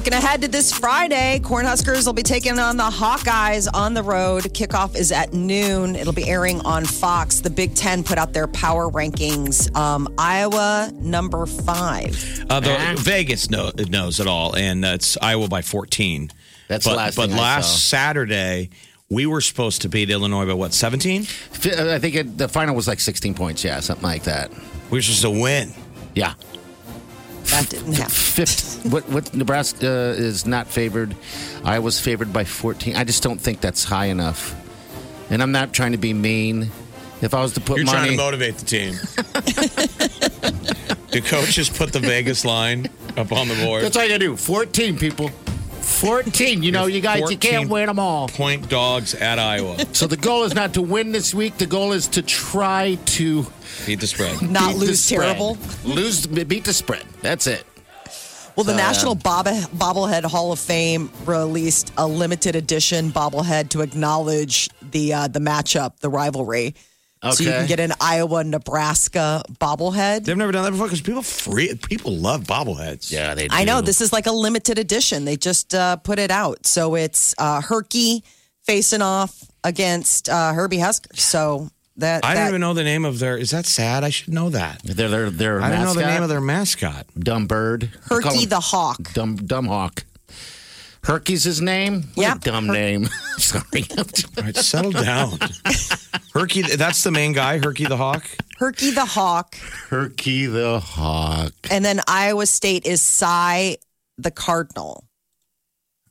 Looking ahead to this Friday, Cornhuskers will be taking on the Hawkeyes on the road. Kickoff is at noon. It'll be airing on Fox. The Big Ten put out their power rankings. Um, Iowa number five. Uh, the, Vegas know, knows it all, and uh, it's Iowa by 14. That's but, the last But thing I last saw. Saturday, we were supposed to beat Illinois by what, 17? Uh, I think it, the final was like 16 points. Yeah, something like that. We were supposed to win. Yeah. That didn't happen. Fifth, what, what Nebraska is not favored. I was favored by 14. I just don't think that's high enough. And I'm not trying to be mean. If I was to put You're trying to motivate the team. Do coaches put the Vegas line up on the board? that's all you do. 14 people. 14. You know, you guys, you can't win them all. Point dogs at Iowa. So the goal is not to win this week. The goal is to try to Beat the spread. Not beat the lose spread. terrible. Lose, beat the spread. That's it. Well, the So, National. Bob- Bobblehead Hall of Fame released a limited edition bobblehead to acknowledge the uh, the matchup, the rivalry. So you can get an Iowa Nebraska bobblehead. They've never done that before because people free people love bobbleheads. Yeah, they. Do. I know this is like a limited edition. They just uh, put it out, so it's uh, Herky facing off against uh, Herbie Husker. So that I that, don't even know the name of their. Is that sad? I should know that. They're their their I don't know the name of their mascot. dumb bird. Herky the Hawk. dumb dumb hawk. Herky's his name. What Yeah. a dumb name. Sorry. All right, settle down. Herky, that's the main guy, Herky the Hawk. Herky the Hawk, Herky the hawk. and then Iowa State is Cy the Cardinal.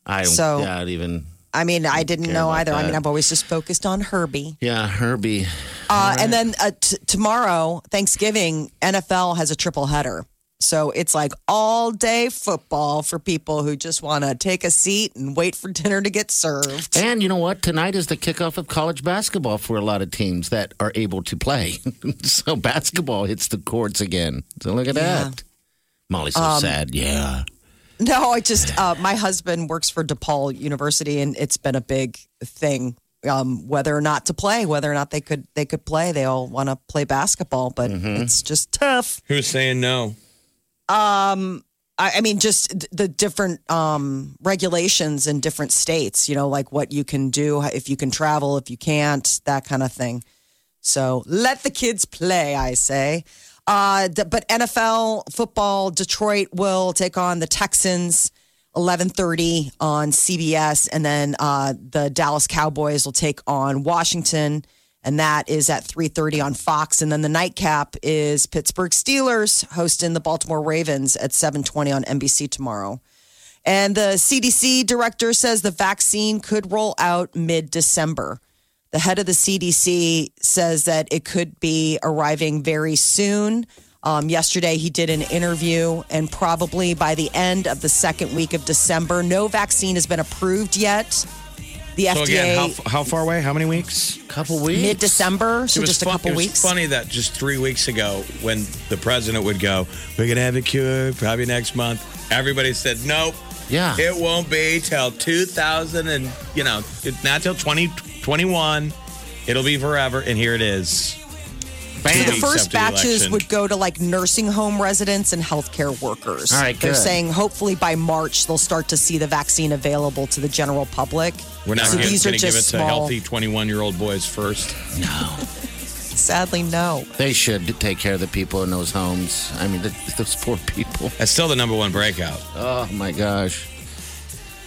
I don't. So- yeah, I'd even. I mean, I didn't know about either. I mean. I've always just focused on Herbie. Yeah, Herbie. Uh, And then uh, t- tomorrow, Thanksgiving, NFL has a triple header. So it's like all day football for people who just want to take a seat and wait for dinner to get served. And you know what? Tonight is the kickoff of college basketball for a lot of teams that are able to play. so basketball hits the courts again. So look at Yeah. that. Molly's so Um, sad. Yeah. No, I just, uh, my husband works for DePaul University and it's been a big thing. Um, whether or not to play, whether or not they could they could play, they all want to play basketball, but it's just tough. Who's saying no? Um, I, mean, just the different um, regulations in different states. You know, like what you can do if you can travel, if you can't, that kind of thing. So let the kids play, I say. Uh, but NFL football, Detroit will take on the Texans. 11:30 on CBS, and then uh, the Dallas Cowboys will take on Washington, and that is at 3:30 on Fox. And then the nightcap is Pittsburgh Steelers hosting the Baltimore Ravens at 7:20 on NBC tomorrow. And the CDC director says the vaccine could roll out mid-December. The head of the CDC says that it could be arriving very soon. Um, yesterday, he did an interview, and probably by the end of the second week of December, no vaccine has been approved yet. The So FDA again, how, how far away? How many weeks? Couple weeks. mid December, so it was just a couple it was weeks. funny that just three weeks ago, when the president would go, "We're gonna have a cure probably next month," everybody said, "Nope, Yeah. it won't be till 2000 and you know, not till 2021. It'll be forever." And here it is. So the first after the batches election. would go to like nursing home residents and healthcare workers. All right, They're good. saying hopefully by March they'll start to see the vaccine available to the general public. We're not so gonna, these are gonna give it just to small. healthy 21 year old boys first. No. Sadly, no. They should take care of the people in those homes. I mean, th those poor people. That's still the number one breakout. Oh my gosh.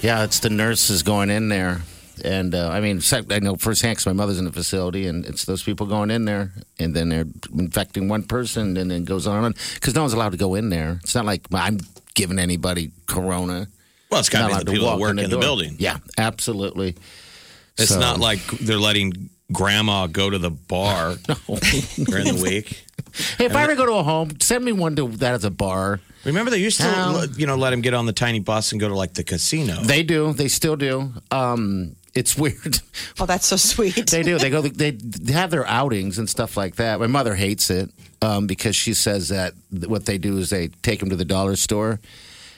Yeah, it's the nurses going in there. And uh, I mean, I know firsthand because my mother's in the facility, and it's those people going in there, and then they're infecting one person, and then it goes on and on. because no one's allowed to go in there. It's not like I'm giving anybody corona. Well, it's got to be the people that work in the, door. building. Yeah, absolutely. It's So- not like they're letting grandma go to the bar during the week. Hey, if I ever go to a home, send me one to that as a bar. Remember they used to, How? you know, let him get on the tiny bus and go to like the casino. They do. They still do. Um, it's weird. Oh, that's so sweet. they do. They go. They have their outings and stuff like that. My mother hates it um, because she says that what they do is they take them to the dollar store,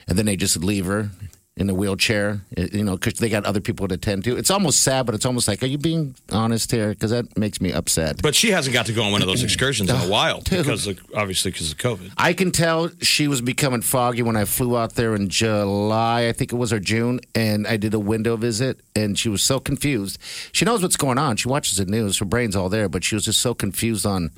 and then they just leave her in a wheelchair. eh, You know, because they got other people to attend to. It's almost sad, but it's almost like, are you being honest here? Because that makes me upset. But she hasn't got to go on one of those excursions in a while Dude. because of, obviously because of COVID. I can tell she was becoming foggy when I flew out there in July, I think it was, or June, and I did a window visit, and she was so confused. She knows what's going on. She watches the news. Her brain's all there, but she was just so confused on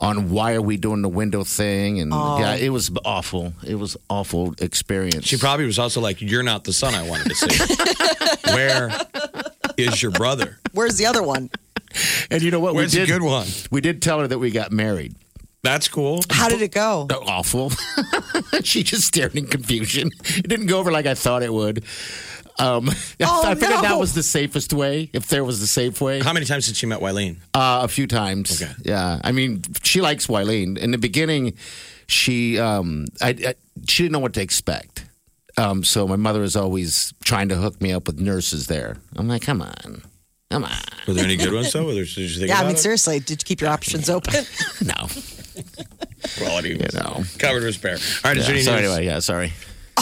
on why are we doing the window thing, and oh. yeah, it was awful. It was awful experience. She probably was also like, "You're not the son I wanted to see. Where is your brother? Where's the other one? and you know what? Where's we the good one? We did tell her that we got married. That's cool." How did it go? awful. she just stared in confusion. It didn't go over like I thought it would. Um, Oh, I figured that was the safest way, if there was a safe way. How many times did she met Wileen? Uh, a few times. Okay. Yeah. I mean, she likes Wileen. In the beginning, she um, I, I, she didn't know what to expect. Um, so my mother is always trying to hook me up with nurses there. I'm like, come on, come on. Were there any good ones though? Were there, did you think Yeah, I mean, it? seriously, did you keep your options open? No, Quality was know. covered with spare. All right, is there any so news? anyway, yeah, sorry.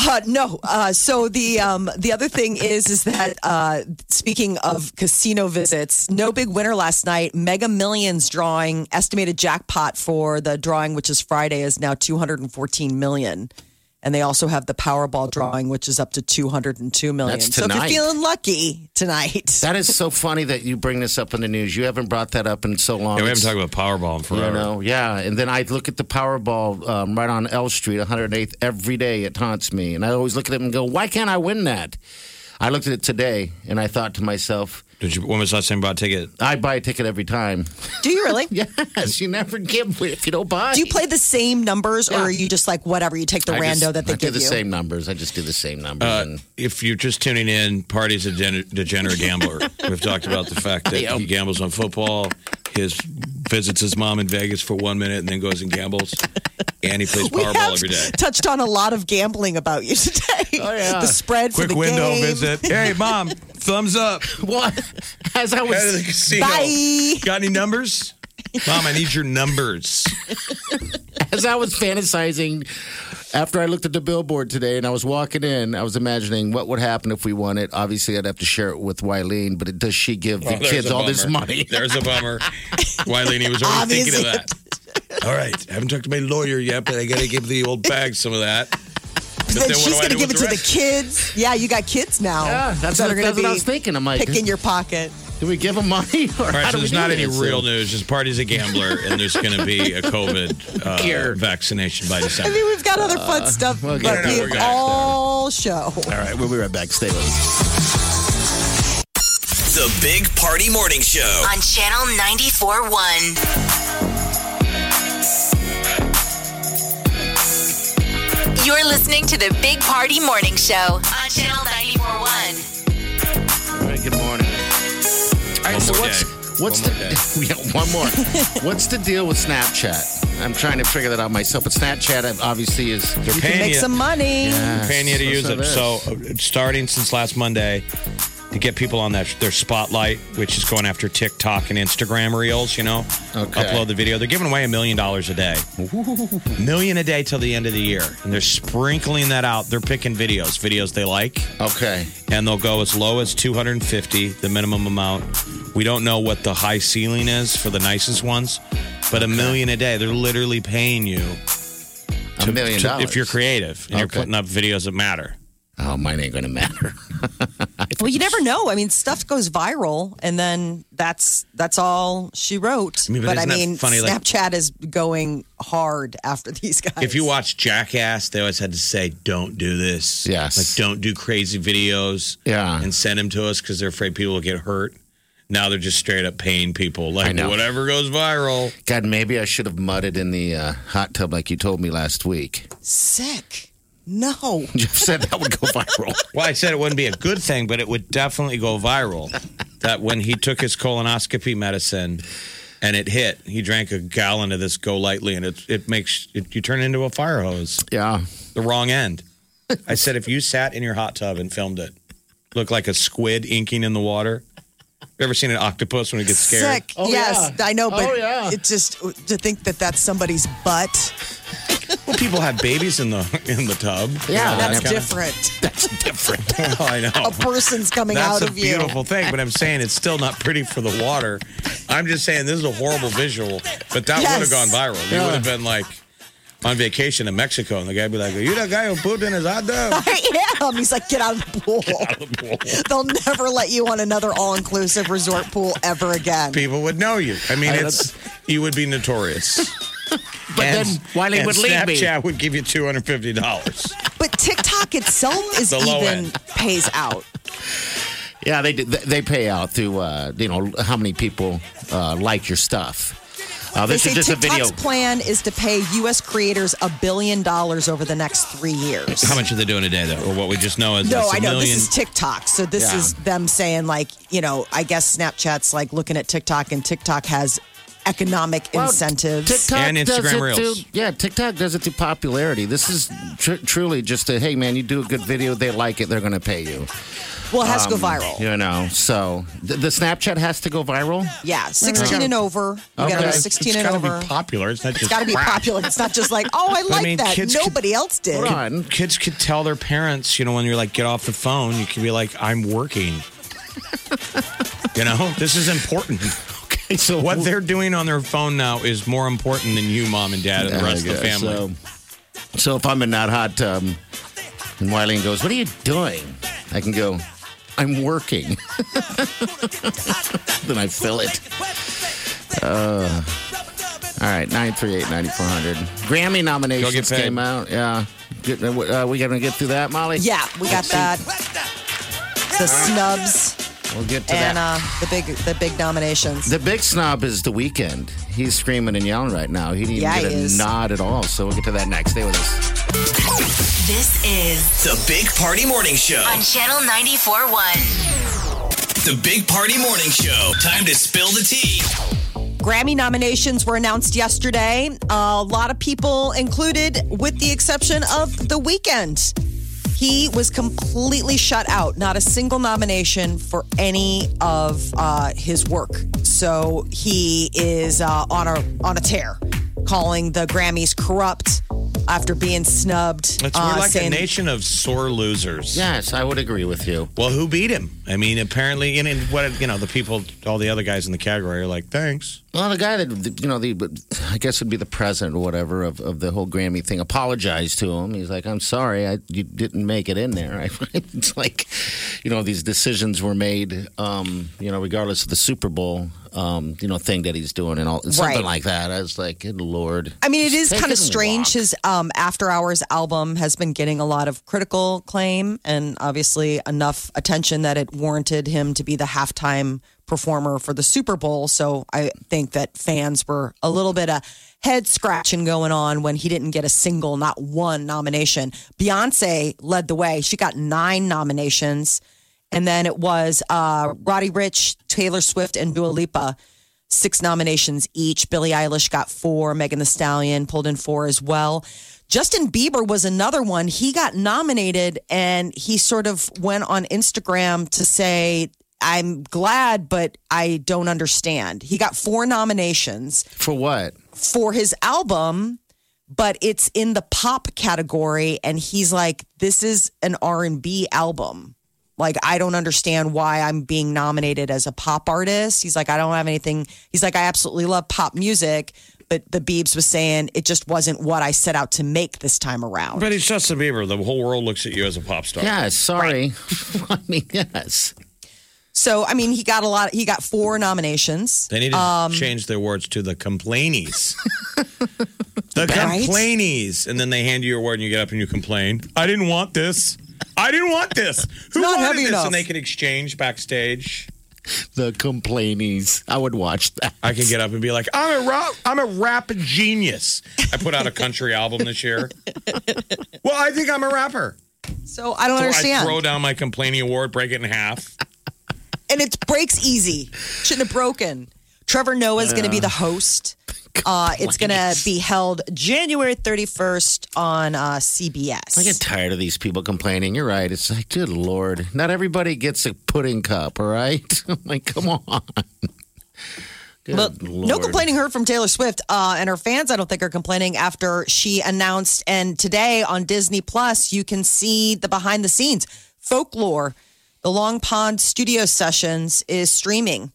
Uh, no. Uh, so the um, the other thing is is that uh, speaking of casino visits, no big winner last night. Mega Millions drawing estimated jackpot for the drawing, which is Friday, is now two hundred and fourteen million. And they also have the Powerball drawing, which is up to two hundred and two million. That's so if you're feeling lucky tonight, That is so funny that you bring this up in the news. You haven't brought that up in so long. Yeah, we haven't talked about Powerball in forever. You know, yeah. And then I look at the Powerball um, right on L Street, 108th, every day. It haunts me. And I always look at it and go, why can't I win that? I looked at it today and I thought to myself, Did you? When was the last time you bought a ticket? I buy a ticket every time. do you really? yes, you never give if you don't buy. Do you play the same numbers, or are you just like whatever? You take the I rando just- that they I do the you. same numbers. I just do the same numbers. Uh, and if you're just tuning in, Party's a degenerate gambler. We've talked about the fact that he gambles on football. His visits his mom in Vegas for one minute and then goes and gambles. And he plays We Powerball have every day. touched on a lot of gambling about you today. Oh, yeah. the spread for Quick the window game. visit. Hey, mom, thumbs up. what? As I Head of the was, casino. Bye. Got any numbers? Mom, I need your numbers. as I was fantasizing after I looked at the billboard today and I was walking in, I was imagining what would happen if we won it. Obviously, I'd have to share it with Wileen, but it, does she give the Oh, kids all this money? There's a bummer. Wileen he was already thinking of that. All right. I haven't talked to my lawyer yet, but I got to give the old bag some of that. But Then then she's going to give it with to the kids. Yeah, you got kids now. Yeah, that's that what- that's what I was thinking. I'm like, picking your pocket. Do we give them money? Or All right, so there's not any this? real news. Just party's a gambler, and there's going to be a COVID uh, Cure. vaccination by December. I December. mean, we've got other fun stuff, we'll but get we We're gonna- all show. All right, we'll be right back. Stay with us. The Big Party Morning Show. on Channel 94.1. You're listening to the Big Party Morning Show on Channel 94.1. All right, good morning. All right, One so more what's, day. what's One the more day. yeah, one more? what's the deal with Snapchat? I'm trying to figure that out myself. But Snapchat obviously is They're You can paying make you, some money. paying you to use it. is. So, uh, starting since last Monday, to get people on that their spotlight, which is going after TikTok and Instagram reels, you know, Okay. upload the video. They're giving away a million dollars a day, million a day till the end of the year, and they're sprinkling that out. They're picking videos, videos they like. okay. and they'll go as low as 250 the minimum amount we don't know what the high ceiling is for the nicest ones but a million a day they're literally paying you A million to- dollars if you're creative and you're putting up videos that matter Oh, mine ain't gonna matter. Well, you never know. I mean, stuff goes viral, and then that's that's all she wrote. I mean, but but I mean, funny, like- Snapchat is going hard after these guys. if you watch jackass they always had to say don't do this Yes. like don't do crazy videos Yeah. and send them to us because they're afraid people will get hurt now they're just straight up paying people like know. whatever goes viral God, maybe I should have mudded in the uh, hot tub like you told me last week. sick, no. Jeff said that would go viral. Well, I said it wouldn't be a good thing, but it would definitely go viral. that when he took his colonoscopy medicine, and it hit. He drank a gallon of this GoLytely, and it it makes it, you turn into a fire hose. Yeah. The wrong end. I said if you sat in your hot tub and filmed it, looked like a squid inking in the water. You ever seen an octopus when it gets scared? Sick. Oh, yes, yeah. I know, oh, but Oh, yeah. it's just to think that that's somebody's butt. Well, people have babies in the in the tub. Yeah, That's that kinda- different. That's different. Well, oh, I know. A person's coming That's out of you. That's a beautiful thing, but I'm saying it's still not pretty for the water. I'm just saying this is a horrible visual, but that would have gone viral. You Yeah. would have been like on vacation in Mexico, and the guy would be like, "Are you that guy who pooped in his hot dog?" I am. He's like, get out of the pool. Out of the pool. They'll never let you on another all-inclusive resort pool ever again. People would know you. I mean, I- it's you would be notorious. But And- then Wileen would leave me. Snapchat would give you two hundred fifty dollars. But TikTok itself is The even end. pays out. Yeah, they they pay out through uh, you know how many people uh, like your stuff. Uh, They this say is just a TikTok's video. plan is to pay U.S. creators a billion dollars over the next three years. How much are they doing a day, though? Or what we just know is No, that's a I know million. this is TikTok. So this Yeah. is them saying like, you know, I guess Snapchat's like looking at TikTok and TikTok has economic Well, incentives. TikTok And Instagram Reels. through- yeah, TikTok does it through popularity. This is tr- truly just a hey man, you do a good video, they like it, they're going to pay you. Well, it has Um, to go viral. You know, so the, the Snapchat has to go viral. Yeah, 16 and over. You got to Okay. go It's 16 it's and gotta over. be popular. It's not just It's got to be crap. popular. It's not just like, oh, I like mean, that. kids could- Nobody else did. Hold on. Kids could tell their parents, you know, when you're like, get off the phone, you can be like, I'm working. you know, this is important. Okay, so What they're doing on their phone now is more important than you, mom and dad, and the rest of the family. So, so if I'm in that hot tub and Wiley goes, What are you doing? I can go, I'm working. then I fill it. Uh, all right, 938 9400. Grammy nominations get came out. Yeah. Get, uh, we going to get through that, Molly? Yeah, we got that. The snubs We'll get to and that. uh, the big the big nominations. the big snob is the Weeknd. He's screaming and yelling right now. He didn't even Yeah, get a is. nod at all. So we'll get to that next. Stay with us. This is The Big Party Morning Show. on Channel 94.1. The Big Party Morning Show. Time to spill the tea. Grammy nominations were announced yesterday. a lot of people included, with the exception of The Weeknd. He was completely shut out. Not a single nomination for any of uh, his work. So he is uh, on a on a tear, calling the Grammys corrupt after being snubbed. It's uh, we're like a nation of sore losers. Yes, I would agree with you. Well, who beat him? I mean, apparently, and, and what you know, the people, all the other guys in the category are like, thanks. Well, the guy that you know, the I guess would be the president or whatever of, of the whole Grammy thing, apologized to him. He's like, "I'm sorry, I you didn't make it in there." I, it's like, you know, these decisions were made, um, you know, regardless of the Super Bowl, um, you know, thing that he's doing and all something Right. like that. I was like, "Good lord!" I mean, it is Take kind of it and strange. walk. His um, After Hours album has been getting a lot of critical claim and obviously enough attention that it warranted him to be the halftime performer for the Super Bowl. So I think that fans were a little bit of head scratching going on when he didn't get a single, not one nomination. Beyonce led the way. She got nine nominations. And then it was uh, Roddy Ricch, Taylor Swift, and Dua Lipa six nominations each. Billie Eilish got four. Megan Thee Stallion pulled in four as well. Justin Bieber was another one. He got nominated and he sort of went on Instagram to say, I'm glad, but I don't understand. He got four nominations For what? for his album but it's in the pop category and he's like this is an R&B album like I don't understand why I'm being nominated as a pop artist he's like I don't have anything he's like I absolutely love pop music but the Beebs was saying it just wasn't what I set out to make this time around But he's Justin Bieber. The whole world looks at you as a pop star. Yeah, sorry. I mean, yes. So I mean he got a lot he got four nominations They need to Um, change their words to the complainies. the Right? complainies. And then they hand you your award and you get up and you complain. I didn't want this. I didn't want this. Who Not wanted heavy this? enough. And they could exchange backstage. The complainies. I would watch that. I can get up and be like, I'm a rap, I'm a rap genius. I put out a country album this year. Well, I think I'm a rapper. so I don't So I understand throw down my complaining award, break it in half. And it breaks easy. Shouldn't have broken. Trevor Noah is going to be the host. Uh, it's going to be held January 31st on uh, CBS. I get tired of these people complaining. You're right. It's like, good lord, not everybody gets a pudding cup. All right, I'm like, come on. Good But no Lord. complaining heard from Taylor Swift, uh, and her fans. I don't think are complaining after she announced. And today on Disney Plus, you can see the behind the scenes folklore. The Long Pond Studio Sessions is streaming,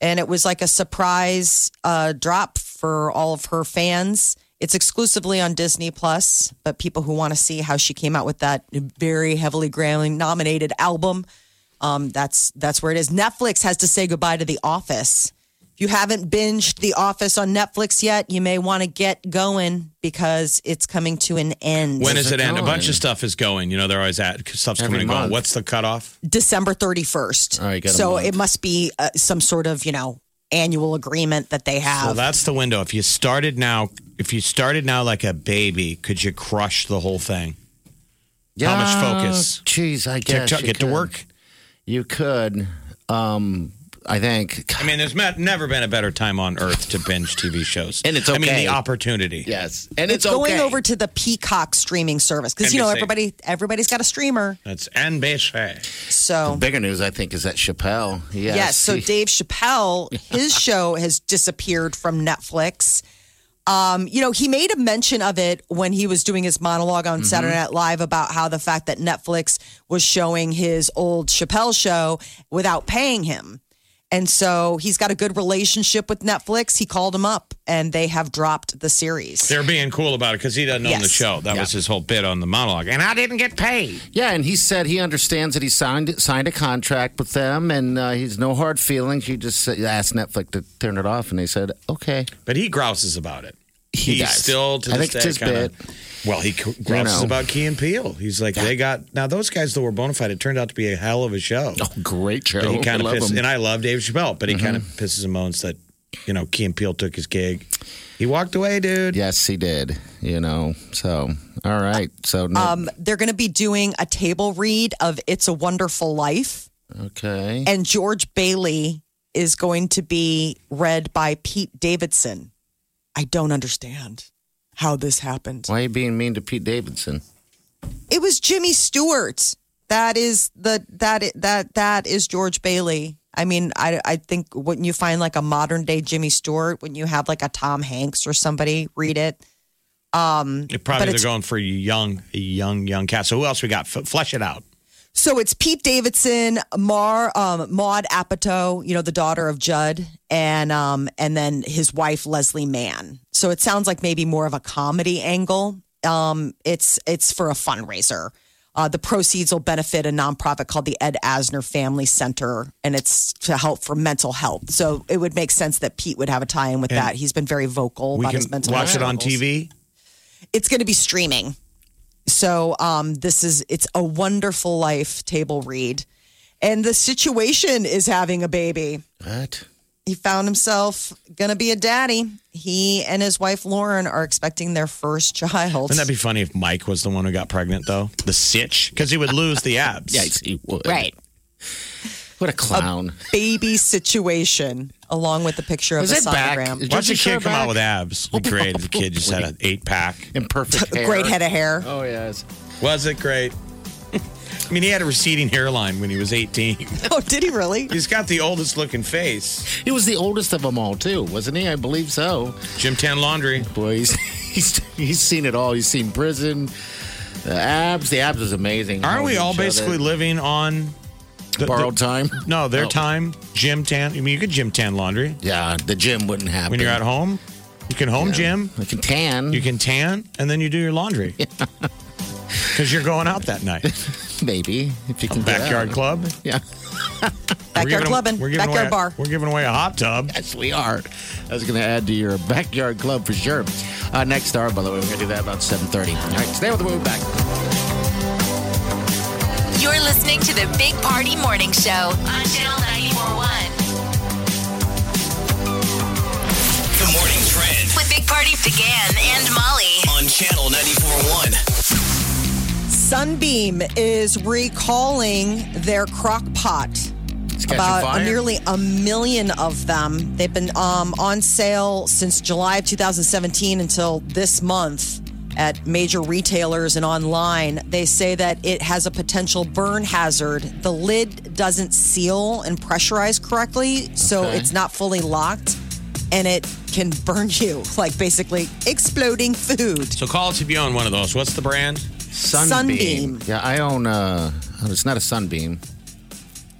and it was like a surprise uh, drop for all of her fans. It's exclusively on Disney Plus, but people who want to see how she came out with that very heavily Grammy nominated album, um, that's that's where it is. Netflix has to say goodbye to The Office. If you haven't binged The Office on Netflix yet, you may want to get going because it's coming to an end. When is it it end? A bunch of stuff is going. You know, they're always at stuff's Every coming and going. What's the cutoff? December 31st. All right, got so it must be uh, some sort of, you know, annual agreement that they have. So that's the window. If you started now, if you started now like a baby, could you crush the whole thing? How much focus? Jeez, I guess TikTok, you get to work. You could. Um, I think. I mean, there's met, never been a better time on earth to binge TV shows, And it's okay. I mean, the opportunity. Yes, and it's, it's, going okay. over to the Peacock streaming service because you know everybody everybody's got a streamer. That's NBC. So Bigger news, I think, is that Chappelle. Yes. Yes. So he- Dave Chappelle, his show has disappeared from Netflix. Um, you know, he made a mention of it when he was doing his monologue Mm-hmm. on Saturday Night Live about how the fact that Netflix was showing his old Chappelle show without paying him. And so he's got a good relationship with Netflix. He called him up and they have dropped the series. They're being cool about it because he doesn't own the show. That was his whole bit on the monologue. And I didn't get paid. Yeah, and he said he understands that he signed signed a contract with them, and uh, he's no hard feelings. He just asked Netflix to turn it off, and they said okay. But he grouses about it. He He's does. still to I this think day kinda, bit. Well, he c- grouses know. about Key and Peele. He's like, they got now those guys that were bona fide. It turned out to be a hell of a show. Oh, great show! But he kind of pisses, him. and I love Dave Chappelle, but he kind of pisses and moans that you know Key and Peele took his gig. He walked away, dude. Yes, he did. You know, so all right. So no, Um, they're going to be doing a table read of It's a Wonderful Life. okay. and George Bailey is going to be read by Pete Davidson. I don't understand how this happened. Why are you being mean to Pete Davidson? It was Jimmy Stewart. That is the that that that is George Bailey. I mean, I I think when you find like a modern day Jimmy Stewart, when you have like a Tom Hanks or somebody read it, um, it Probably But they're it's- going for a young, young, young cast. So who else we got? F- flesh it out. So it's Pete Davidson, Mar, um, Maud Apatow, you know, the daughter of Judd, and um, and then his wife Leslie Mann. So it sounds like maybe more of a comedy angle. Um, it's it's for a fundraiser. Uh, the proceeds will benefit a nonprofit called the Ed Asner Family Center, and it's to help for mental health. So it would make sense that Pete would have a tie-in with And that. He's been very vocal We about can his mental watch health Watch it on TV. it's going to be streaming. So um, this is it's a wonderful life table read, and the situation is having a baby. What? He found himself going to be a daddy. He and his wife Lauren are expecting their first child. Wouldn't that be funny if Mike was the one who got pregnant, though? The sitch? Because he would lose the abs. Yes, he would. right? What a clown. Baby situation, along with the picture of Is the it back? sonogram. Is Watch a Jersey kid come back? out with abs. Be great oh, if the kid just had an eight pack. Imperfect hair. Great head of hair. Oh yes. Was it great? I mean, he had a receding hairline when he was 18. Oh, did he really? He's got the oldest looking face. He was the oldest of them all too, wasn't he? I believe so. Gym Tan Laundry. Boy, he's he's, he's seen it all. He's seen prison, the abs. The abs is amazing. Aren't we all each other. basically living on the, borrowed the- time? No, their Oh. time. Gym Tan. I mean, you could gym Tan Laundry Yeah, the gym wouldn't happen when you're at home. You can home gym. You can tan. You can tan, and then you do your laundry. Because you're going out that night. maybe if you can get Backyard out. club. Yeah, Backyard giving- clubbing, we're giving backyard away, bar. We're giving away a hot tub. yes, we are. I was going to add to your backyard club for sure. Uh, next hour, by the way, we're going to do that about seven thirty. All right, stay with the move back. You're listening to the Big Party Morning Show on Channel 941 The morning trend with Big Party DeGan and Molly. on Channel 94.1. Sunbeam is recalling their crock pot. About fire? nearly a million of them. They've been um, on sale since July of 2017 until this month at major retailers and online. They say that it has a potential burn hazard. The lid doesn't seal and pressurize correctly, so Okay. it's not fully locked. And it can burn you, like basically exploding food. So call us if you own one of those. What's the brand? Sunbeam. Yeah, I own. Uh, it's not a Sunbeam.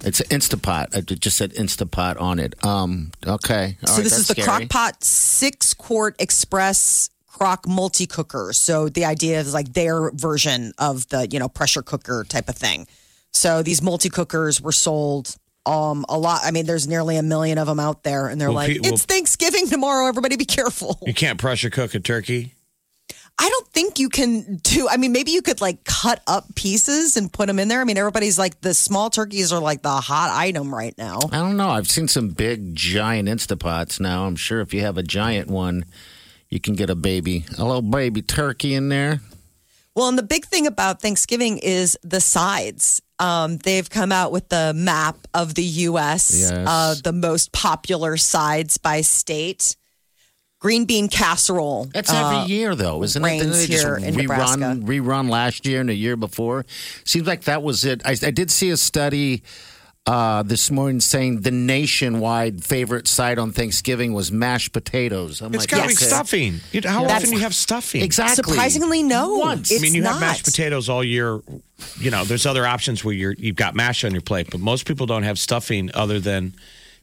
It's an Instapot. It just said Instapot on it. Um. Okay. All so right, this is the that's scary. Crock-Pot six quart express crock multi cooker. So the idea is like their version of the you know pressure cooker type of thing. So these multi cookers were sold um a lot. I mean, there's nearly a million of them out there, and they're Well, like, pe- well- it's Thanksgiving tomorrow. Everybody, be careful. You can't pressure cook a turkey. I don't think you can do. I mean, maybe you could like cut up pieces and put them in there. I mean, everybody's like the small turkeys are like the hot item right now. I don't know. I've seen some big, giant Instapots now. I'm sure if you have a giant one, you can get a baby, a little baby turkey in there. Well, and the big thing about Thanksgiving is the sides. Um, they've come out with the map of the U.S. Yes. Uh, the most popular sides by state. Green bean casserole. That's uh, every year, though, isn't it? Didn't they just here in Nebraska. rerun, rerun last year and the year before? Seems like that was it. I, I did see a study uh, this morning saying the nationwide favorite side on Thanksgiving was mashed potatoes. I'm It's like, got to be stuffing. You- How That's- often do you have stuffing? Exactly. Surprisingly, no. Once. It's I mean, you not. have mashed potatoes all year. You know, there's other options where you're you've got mash on your plate, but most people don't have stuffing other than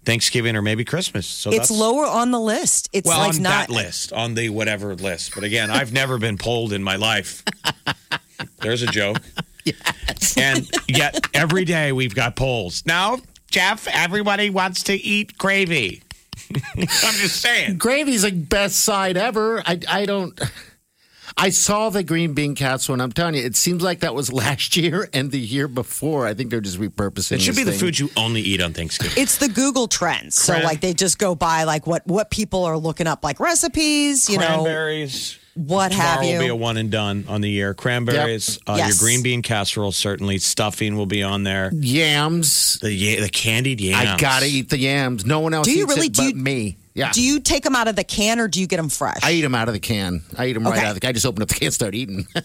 Thanksgiving or maybe Christmas. So It's that's, lower on the list. It's Well, like on not. that list, on the whatever list. But again, I've never been polled in my life. There's a joke. Yes. And yet every day we've got polls. Now, Jeff, everybody wants to eat gravy. I'm just saying. Gravy's the best side ever. I, I don't. I saw the green bean casserole, and I'm telling you, it seems like that was last year and the year before. I think they're just repurposing. It should this be the thing. food you only eat on Thanksgiving. It's the Google trends. So Cran- like they just go by like what what people are looking up like recipes, you know, Cranberries. What have Tomorrow you. will be a one and done on the year. Cranberries, uh, Yes. your green bean casserole, certainly. Stuffing will be on there. yams. The ya- the candied yams. I gotta eat the yams. No one else Do you eats really? it Do but you- me. Yeah. Do you take them out of the can or do you get them fresh? I eat them out of the can. I eat them right out of the can. I just open up the can and start eating.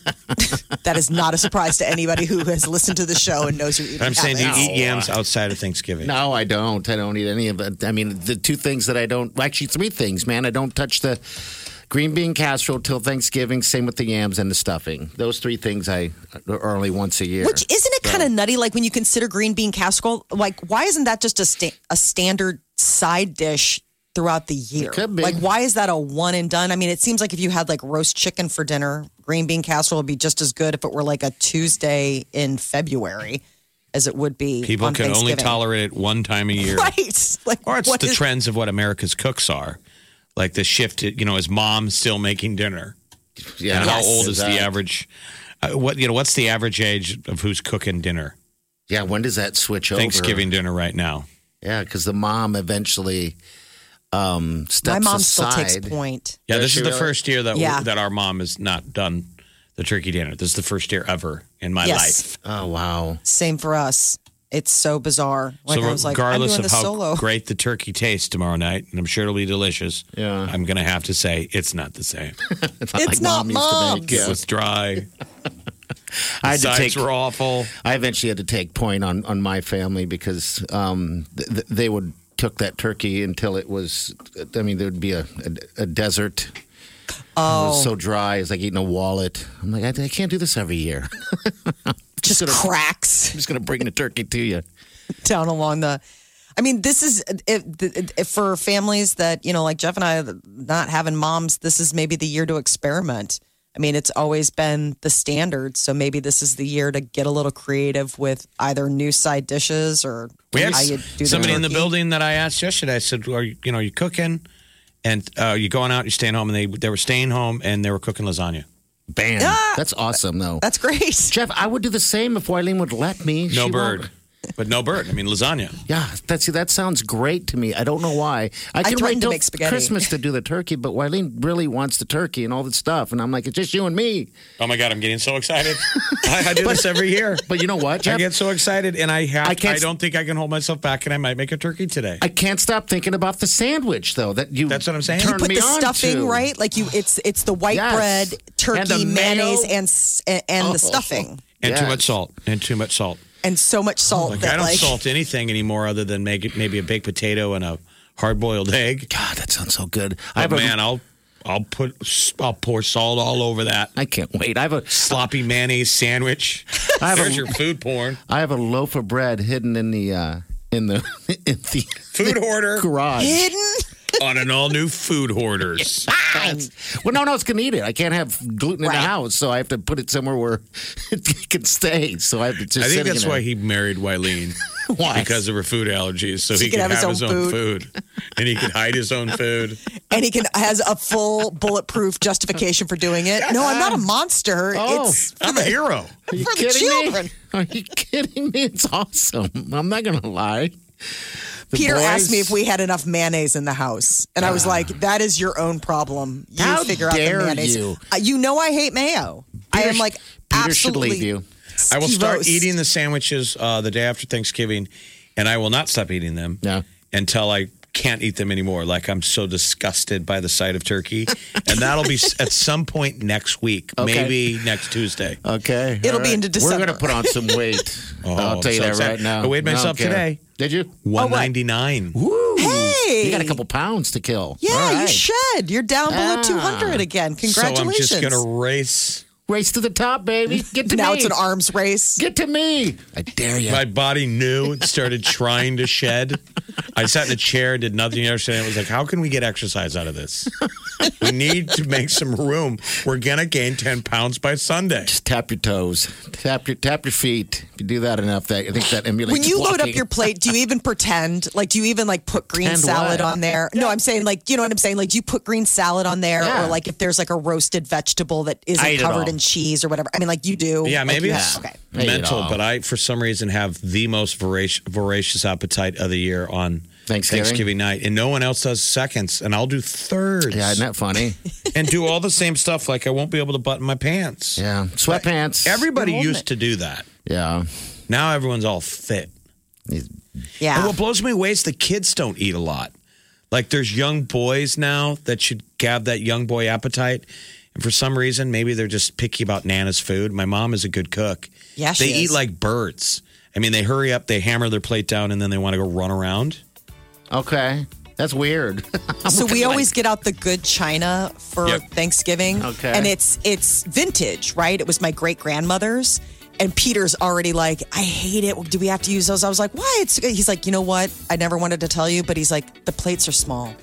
That is not a surprise to anybody who has listened to the show and knows you're eating. I'm saying, do you habits. eat yams outside of Thanksgiving? no, I don't. I don't eat any of it. I mean, the two things that I don't, actually, three things, man. I don't touch the green bean casserole till Thanksgiving. Same with the yams and the stuffing. Those three things I uh, are only once a year. Which isn't it kind of nutty? Like when you consider green bean casserole, like why isn't that just a sta- a standard side dish throughout the year? could be. Like why is that a one and done? I mean, it seems like if you had like roast chicken for dinner, green bean casserole would be just as good if it were like a Tuesday in February as it would be. People on can only tolerate it one time a year. Right. Like Or it's what the is- trends of what America's cooks are. Like the shift, to, you know, is mom still making dinner? yeah. And how Yes. old is the average? Uh, what you know? What's the average age of who's cooking dinner? Yeah. When does that switch over? Thanksgiving dinner right now. Yeah, because the mom eventually um, My steps mom still takes point. Yeah, Does this she is the really? first year that Yeah. that our mom has not done the turkey dinner. This is the first year ever in my Yes. life. Oh wow! Same for us. It's so bizarre. Like so I was like, I'm regardless doing of the how solo. great the turkey tastes tomorrow night, and I'm sure it'll be delicious. Yeah. I'm gonna have to say it's not the same. It's not, It's like not mom used to mom's. make. It Yeah. was dry. I had to Sides take. were awful. I eventually had to take point on on my family because um, th- th- they would cook that turkey until it was. I mean, there would be a a, a desert. It Oh, was so dry. It's like eating a wallet. I'm like, I, I can't do this every year. just gonna- cracks. I'm just gonna bring the turkey to you. down along the. I mean, this is if, if for families that you know, like Jeff and I, not having moms. This is maybe the year to experiment. I mean, it's always been the standard, so maybe this is the year to get a little creative with either new side dishes or We had how you do somebody in the building that I asked yesterday. I said, "Are you, you know, you cooking, and uh, you going out, you're staying home?" And they they were staying home and they were cooking lasagna. Bam! Ah! That's awesome, though. That's great. Jeff, I would do the same if Wileen would let me. No She bird. won't. But no bird. I mean, lasagna. Yeah, that's that sounds great to me. I don't know why. I can threatened wait to till make spaghetti. Christmas to do the turkey, but Wileen really wants the turkey and all that stuff, and I'm like, it's just you and me. Oh my god, I'm getting so excited. I, I do this every year. But you know what, I get so excited, and I have. I I, can't- I don't think I can hold myself back, and I might make a turkey today. I can't stop thinking about the sandwich though. That you That's what I'm saying. turned Put me the on stuffing to. right, like you. It's it's the white Yes. bread, And the turkey, mayo. mayonnaise, and and, and Oh. the stuffing, and Yes. too much salt. And too much salt. And so much salt Like that I don't like salt anything anymore, other than make it maybe a baked potato and a hard boiled egg. God, that sounds so good. I have man, I'll I'll put I'll pour salt all over that I can't wait. I have a sloppy mayonnaise sandwich. I have a- your food porn. I have a loaf of bread hidden in the uh, in the in the Food hoarder garage. hidden. On an all new food hoarders. Well, no, no, it's gonna eat it. I can't have gluten in the house, so I have to put it somewhere where it can stay. So I have to just. I think sitting that's in why there. he married Wileen. Why? Because of her food allergies, so he, he could could have his own food. and he could hide his own food. and he can has a full bulletproof justification for doing it. No, I'm not a monster. Oh. it's I'm a hero. Are you for the kidding children. me? Are you kidding me? It's awesome. I'm not gonna lie. The Peter boys- Ah. asked me if we had enough mayonnaise in the house, and I was like, "That is your own problem. You How figure out dare the mayonnaise. you. Uh, you know I hate mayo. I Peter am sh- like Peter should absolutely. leave you. I will start Skivos. eating the sandwiches uh, the day after Thanksgiving, and I will not stop eating them Yeah. until I can't eat them anymore. Like I'm so disgusted by the sight of turkey, and that'll be at some point next week, Okay. maybe next Tuesday. Okay. It'll all be into December. We're gonna put on some weight. Oh, I'll tell you so that excited. right now. I weighed don't myself today. Did you? One ninety nine. Hey, You got a couple pounds to kill. Yeah, All you right. should. You're down below Ah. 200 again. Congratulations. So I'm just gonna race. Race to the top, baby. Get to now me. Now it's an arms race. Get to me. I dare you. My body knew it started trying to shed. I sat in a chair, did nothing yesterday. I was like, how can we get exercise out of this? We need to make some room. We're gonna gain ten pounds by Sunday. Just tap your toes. Tap your tap your feet. If you do that enough, that I think that emulates. When you load up your plate, do you even pretend? Like, do you even like put green Pretend salad what? on there? No, I'm saying like, you know what I'm saying? Like, do you put green salad on there, Yeah. or like if there's like a roasted vegetable that I isn't covered all. In cheese or whatever? I mean, like you do. Yeah, Like, maybe you it's have- okay. I eat it mental, but I, for some reason, have the most voracious, voracious appetite of the year on Thanksgiving? night, and no one else does seconds, and I'll do thirds. Yeah, isn't that funny? and do all the same stuff. Like I won't be able to button my pants. Yeah, sweatpants. Everybody used it. to do that. yeah. Now everyone's all fit. Yeah. And what blows me away is the kids don't eat a lot. Like there's young boys now that should have that young boy appetite. And for some reason, maybe they're just picky about Nana's food. My mom is a good cook. Yeah, she They eat like birds. I mean, they hurry up, they hammer their plate down, and then they want to go run around. Okay, that's weird. so we always get out the good china for Yep. Thanksgiving. Okay. And it's it's vintage, right? It was my great grandmother's. And Peter's already like, I hate it. Do we have to use those? I was like, why? It's he's like, you know what? I never wanted to tell you, but he's like, the plates are small.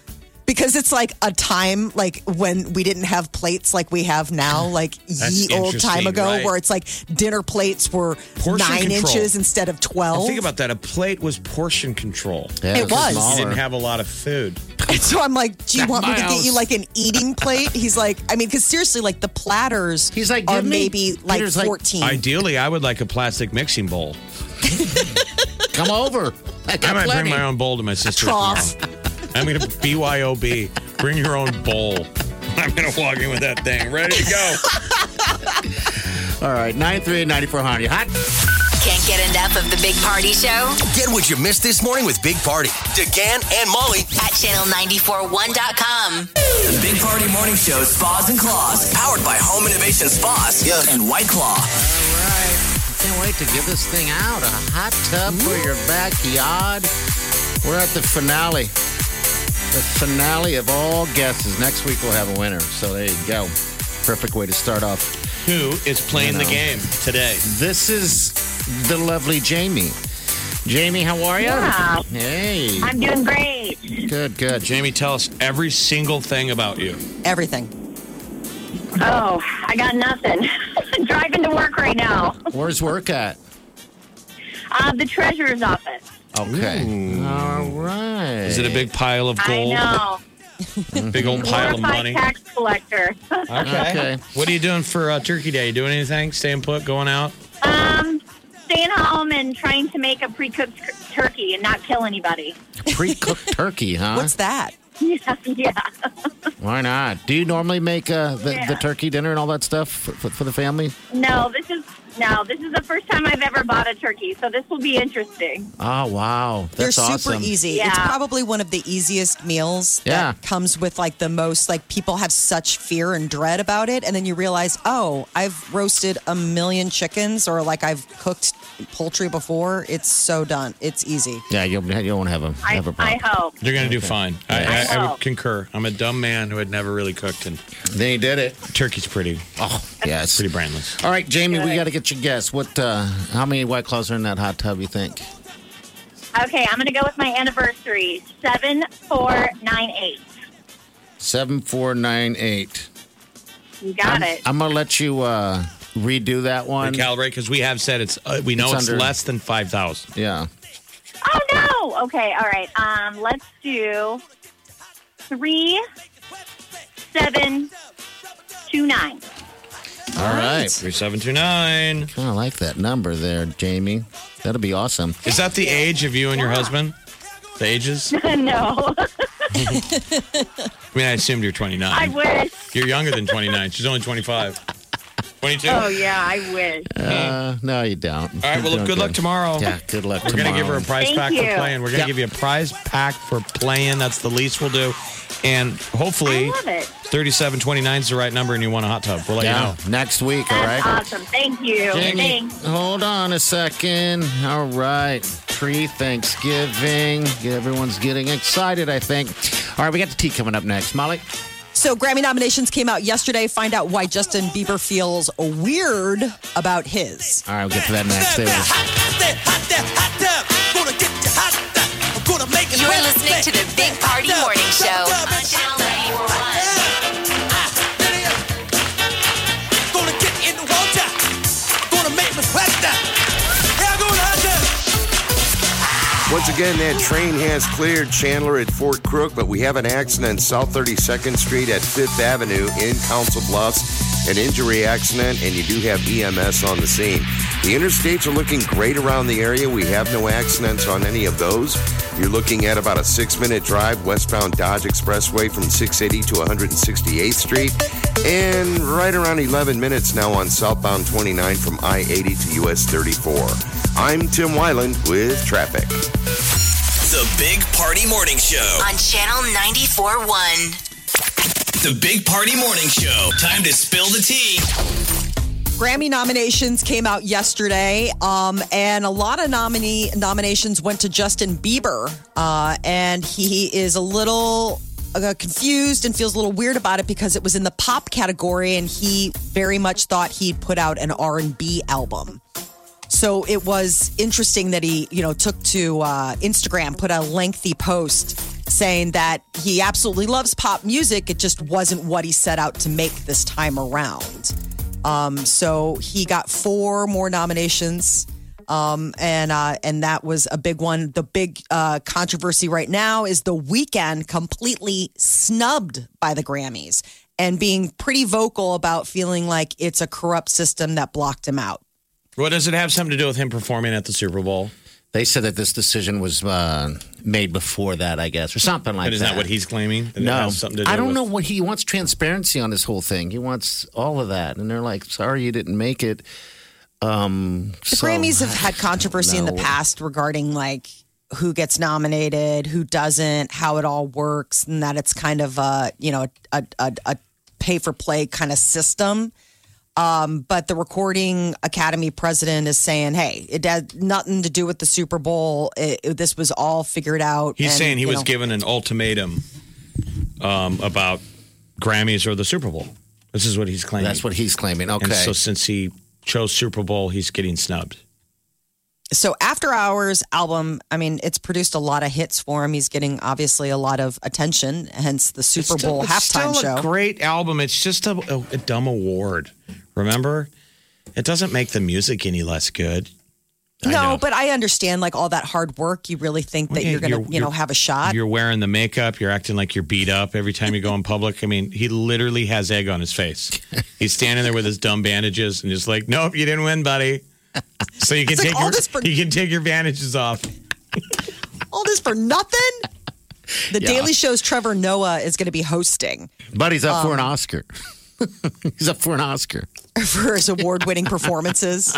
Because it's like a time like when we didn't have plates like we have now, like ye old time interesting, ago, right. where it's like dinner plates were Portion nine control. inches instead of And twelve. think about that. A plate was portion control. Yeah, It it's was. You smaller. didn't have a lot of food. And so I'm like, do you want me to get you house. like an eating plate? He's like, I mean, because seriously, like the platters He's like, are give me- maybe like Peter's like, 14. Ideally, I would like a plastic mixing bowl. Come over. I, I might plenty. bring my own bowl to my sister's trough. Tomorrow. I'm going to BYOB. Bring your own bowl. I'm going to walk in with that thing ready to go. All right, 93 9400. Hot. Can't get enough of the Big Party Show Get what you missed this morning with Big Party, DeGan and Molly. at channel941.com. The Big Party Morning Show, Spas and Claws, powered by Home Innovation Spas and White Claw. All right. Can't wait to give this thing out. A hot tub for your backyard. We're at the finale. The finale of all guesses. Next week we'll have a winner. So there you go. Perfect way to start off. Who is playing You the game today? This is the lovely Jamie. Jamie, how are you? Yeah. Hey. I'm doing great. Good, good. Jamie, tell us every single thing about you. Everything. Oh, I got nothing. Driving to work right now. Where's work at? Uh, the treasurer's office. Okay. All right. Is it a big pile of gold? I gold? know. Big old pile of money? tax collector. Okay. What are you doing for uh, Turkey Day? You doing anything? Staying put? Going out? um, staying home and trying to make a pre-cooked turkey and not kill anybody. Pre-cooked turkey, huh? What's that? Yeah, yeah. Why not? Do you normally make uh, the, the turkey dinner and all that stuff for, for, for the family? No, this is no, this is the first time I've ever bought a turkey, so this will be interesting. Oh wow, They're super awesome. easy. Yeah. It's probably one of the easiest meals Yeah. that comes with like the most like people have such fear and dread about it and then you realize, "Oh, I've roasted a million chickens or like I've cooked poultry before. It's so done. It's easy." Yeah, you, you won't have a I, have a I problem. hope. You're going to do fine. I, I, I I would concur. I'm a dumb man who had never really cooked, and Then you did it. turkey's pretty, Oh yes. pretty brainless. All right, Jamie, we got to get your guess. What? Uh, how many white claws are in that hot tub? You think? Okay, I'm going to go with my anniversary. Seven four nine eight. Seven, four, nine, eight. You got I'm, it. I'm gonna let you uh, redo that one. Calibrate because we have said it's. Uh, we know It's it's, under- less than five thousand. yeah. Oh no! Okay, all right. Um, let's do three seven two nine. All right. Three seven two nine. Kind of like that number there, Jamie. That'll be awesome. Is that the age of you and your husband? The ages? no, I mean, I assumed you're 29. I wish. You're younger than 29. She's only 25. 22. Oh yeah, I wish. Uh, no, you don't. All right. Well, You're good luck tomorrow. Yeah, good luck We're tomorrow. gonna give her a prize Thank pack for playing. We're gonna Yep. give you a prize pack for playing. That's the least we'll do. And I hopefully, love it. 3729 is the right number, and you want a hot tub. We'll let Yeah, you know. next week. All That's right. awesome. Thank you. Jamie, Thanks. hold on a second. All right. Pre Thanksgiving. Everyone's getting excited, I think. All right, we got the tea coming up next. Molly? So Grammy nominations came out yesterday. Find out why Justin Bieber feels weird about his. All right, we'll get to that next. Stay with us. You're listening to the Big Party Morning Show on Channel 941. Once again, that train has cleared Chandler at Fort Crook, but we have an accident South 32nd Street at Fifth Avenue in Council Bluffs. An injury accident, and you do have EMS on the scene. The interstates are looking great around the area. We have no accidents on any of those. You're looking at about a six minute drive westbound Dodge Expressway from 680 to 168th Street, and right around 11 minutes now on southbound 29 from I 80 to US 34. I'm Tim Wyland with traffic. The Big Party Morning Show. On Channel 94.1. The Big Party Morning Show. Time to spill the tea. Grammy nominations came out yesterday, um, and a lot of nominee nominations went to Justin Bieber, uh, and he is a little uh, confused and feels a little weird about it because it was in the pop category, and he very much thought he'd put out an R and B album. So it was interesting that he, you know, took to uh, Instagram, put a lengthy post saying that he absolutely loves pop music. It just wasn't what he set out to make this time around. Um, so he got four more nominations. Um, and uh, and that was a big one. The big uh, controversy right now is the Weeknd completely snubbed by the Grammys and being pretty vocal about feeling like it's a corrupt system that blocked him out. What does it have something to do with him performing at the Super Bowl? They said that this decision was uh, made before that, I guess, or something like But is that. that what he's claiming? That No, something to do I don't with- know what he wants. Transparency on this whole thing. He wants all of that, and they're like, "Sorry, you didn't make it." Um, The Grammys have had controversy in the past regarding like who gets nominated, who doesn't, how it all works, and that it's kind of a you know a a, a pay for play kind of system. Um, but the Recording Academy president is saying, "Hey, it had nothing to do with the Super Bowl. It, it- this was all figured out." He's and, saying he was know, given an ultimatum um, about Grammys or the Super Bowl. This is what he's claiming. That's what he's claiming. Okay, And so since he chose Super Bowl, he's getting snubbed. So After Hours album, I mean, it's produced a lot of hits for him. He's getting obviously a lot of attention, hence the Super It's still- Bowl it's halftime still show. great album. It's just a, a, a dumb award. Remember? It doesn't make the music any less good. I No, know. but I understand like all that hard work. You really think that Yeah, you're gonna, you're- you know, have a shot. You're wearing the makeup. You're acting like you're beat up every time you go in public. I mean, he literally has egg on his face. He's standing there with his dumb bandages and just like, nope, you didn't win, buddy. So you can It's like take all your this for- you can take your bandages off. All this for nothing? The Yeah. Daily Show's Trevor Noah is going to be hosting But he's up for an Um, Oscar. he's up for an Oscar. for his award winning performances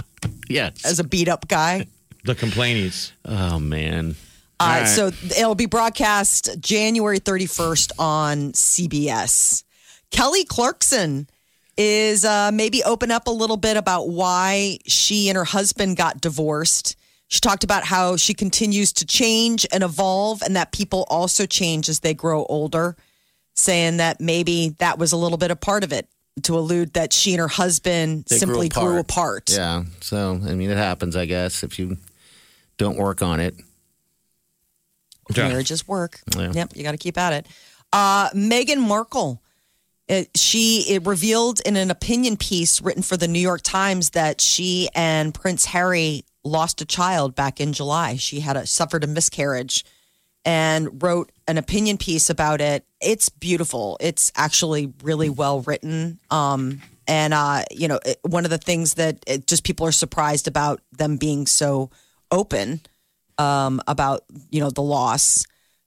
Yes. as a beat up guy. The complainies. oh man. Uh, All right. So it'll be broadcast January 31st on CBS. Kelly Clarkson is uh, maybe open up a little bit about why she and her husband got divorced. She talked about how she continues to change and evolve, and that people also change as they grow older, saying that maybe that was a little bit a part of it to allude that she and her husband They simply grew apart. Yeah. So I mean, it happens. I guess if you don't work on it. Yeah. marriages work. Yeah. Yep, you got to keep at it. Uh, Meghan Markle, it, she it revealed in an opinion piece written for the New York Times that she and Prince Harry lost a child back in July. She had a, suffered a miscarriage and wrote an opinion piece about it. It's beautiful. It's actually really well written. Um, and uh, you know, it, one of the things that it, just people are surprised about them being so open um, about you know the loss.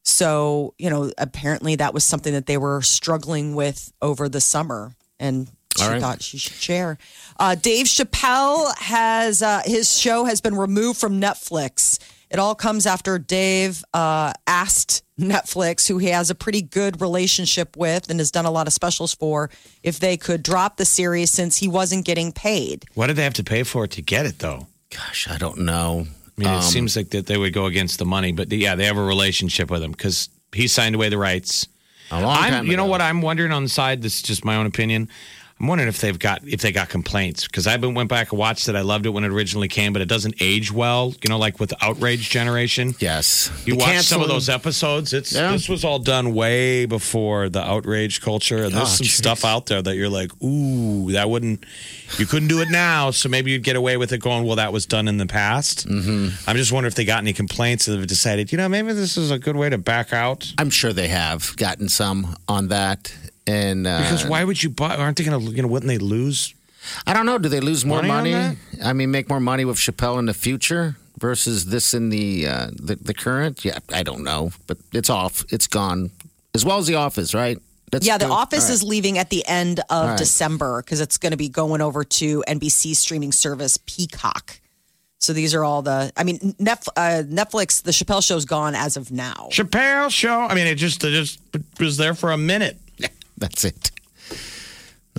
So you know, apparently that was something that they were struggling with over the summer, and she All right. thought she should share. Uh, Dave Chappelle has uh, his show has been removed from Netflix. It all comes after Dave uh, asked Netflix, who he has a pretty good relationship with and has done a lot of specials for, if they could drop the series since he wasn't getting paid. What did they have to pay for it to get it though? Gosh, I don't know. I mean, it Um, seems like that they would go against the money, but yeah, they have a relationship with him because he signed away the rights. A long I'm, time you know what I'm wondering on the side. This is just my own opinion. I'm wondering if they've got if they got complaints because I went back and watched it. I loved it when it originally came, but it doesn't age well. You know, like with the outrage generation. Yes. You The watch some of those episodes. It's Yeah. this was all done way before the outrage culture, and there's Oh, some geez. stuff out there that you're like, ooh, that wouldn't. You couldn't do it now, so maybe you'd get away with it going. Well, that was done in the past. Mm-hmm. I'm just wondering if they got any complaints and have decided, you know, maybe this is a good way to back out. I'm sure they have gotten some on that. And uh, Because why would you buy? Aren't they going to? You know, wouldn't they lose? I don't know. Do they lose more Money money? I mean, make more money with Chappelle in the future versus this in the uh, the, the current? Yeah, I don't know, but it's off. It's gone, as well as The Office, right? That's yeah, The good. Office All right. is leaving at the end of right. December because it's going to be going over to NBC streaming service Peacock. So these are all the. I mean, Netf- uh, Netflix. The Chappelle Show's gone as of now. Chappelle show. I mean, it just it just was there for a minute. That's it.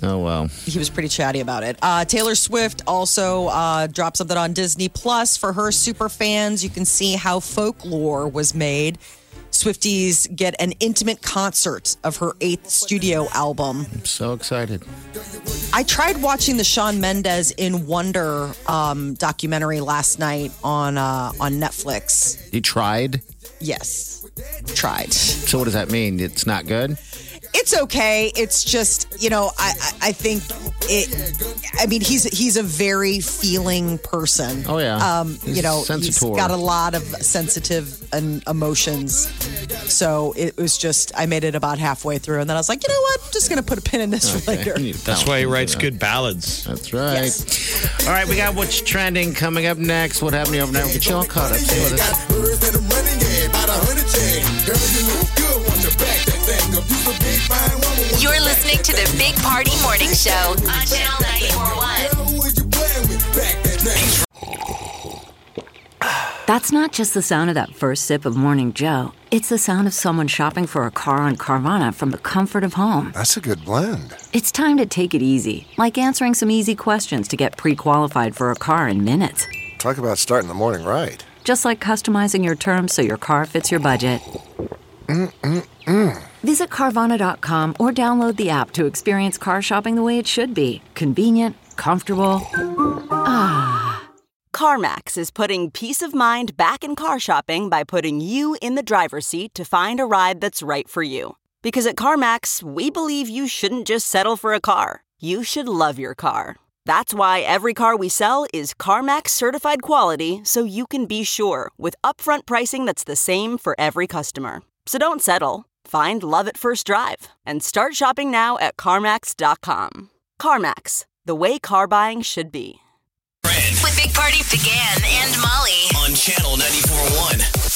Oh well. He was pretty chatty about it. Uh, Taylor Swift also uh, dropped something on Disney Plus for her super fans. You can see how folklore was made. Swifties get an intimate concert of her eighth studio album. I'm so excited. I tried watching the Shawn Mendes in Wonder um, documentary last night on uh, on Netflix. You tried. Yes, tried. So what does that mean? It's not good. It's okay. It's just you know I I, I think it. I mean he's he's a very feeling person. Oh, yeah. Um, He's you know a he's sensitor. got a lot of sensitive and emotions. So it was just I made it about halfway through, and then I was like, you know what? I'm just gonna put a pin in this for later. That's why he writes good ballads. That's right. All right, we got what's trending coming up next. What happened overnight? We'll get you all caught up. Stay with You're listening to the Big Party Morning Show on Channel 941. Girl, who is you playing with? Back that thing. That's not just the sound of that first sip of Morning Joe. It's the sound of someone shopping for a car on Carvana from the comfort of home. That's a good blend. It's time to take it easy, like answering some easy questions to get pre qualified for a car in minutes. Talk about starting the morning right. Just like customizing your terms so your car fits your budget. Visit Carvana.com or download the app to experience car shopping the way it should be convenient, comfortable. Ah. CarMax is putting peace of mind back in car shopping by putting you in the driver's seat to find a ride that's right for you. Because at CarMax, we believe you shouldn't just settle for a car, you should love your car. That's why every car we sell is CarMax certified quality so you can be sure with upfront pricing that's the same for every customer. So don't settle. Find love at first drive and start shopping now at CarMax.com. CarMax, the way car buying should be. Friend. With Big Party DeGan and Molly. On Channel 94.1.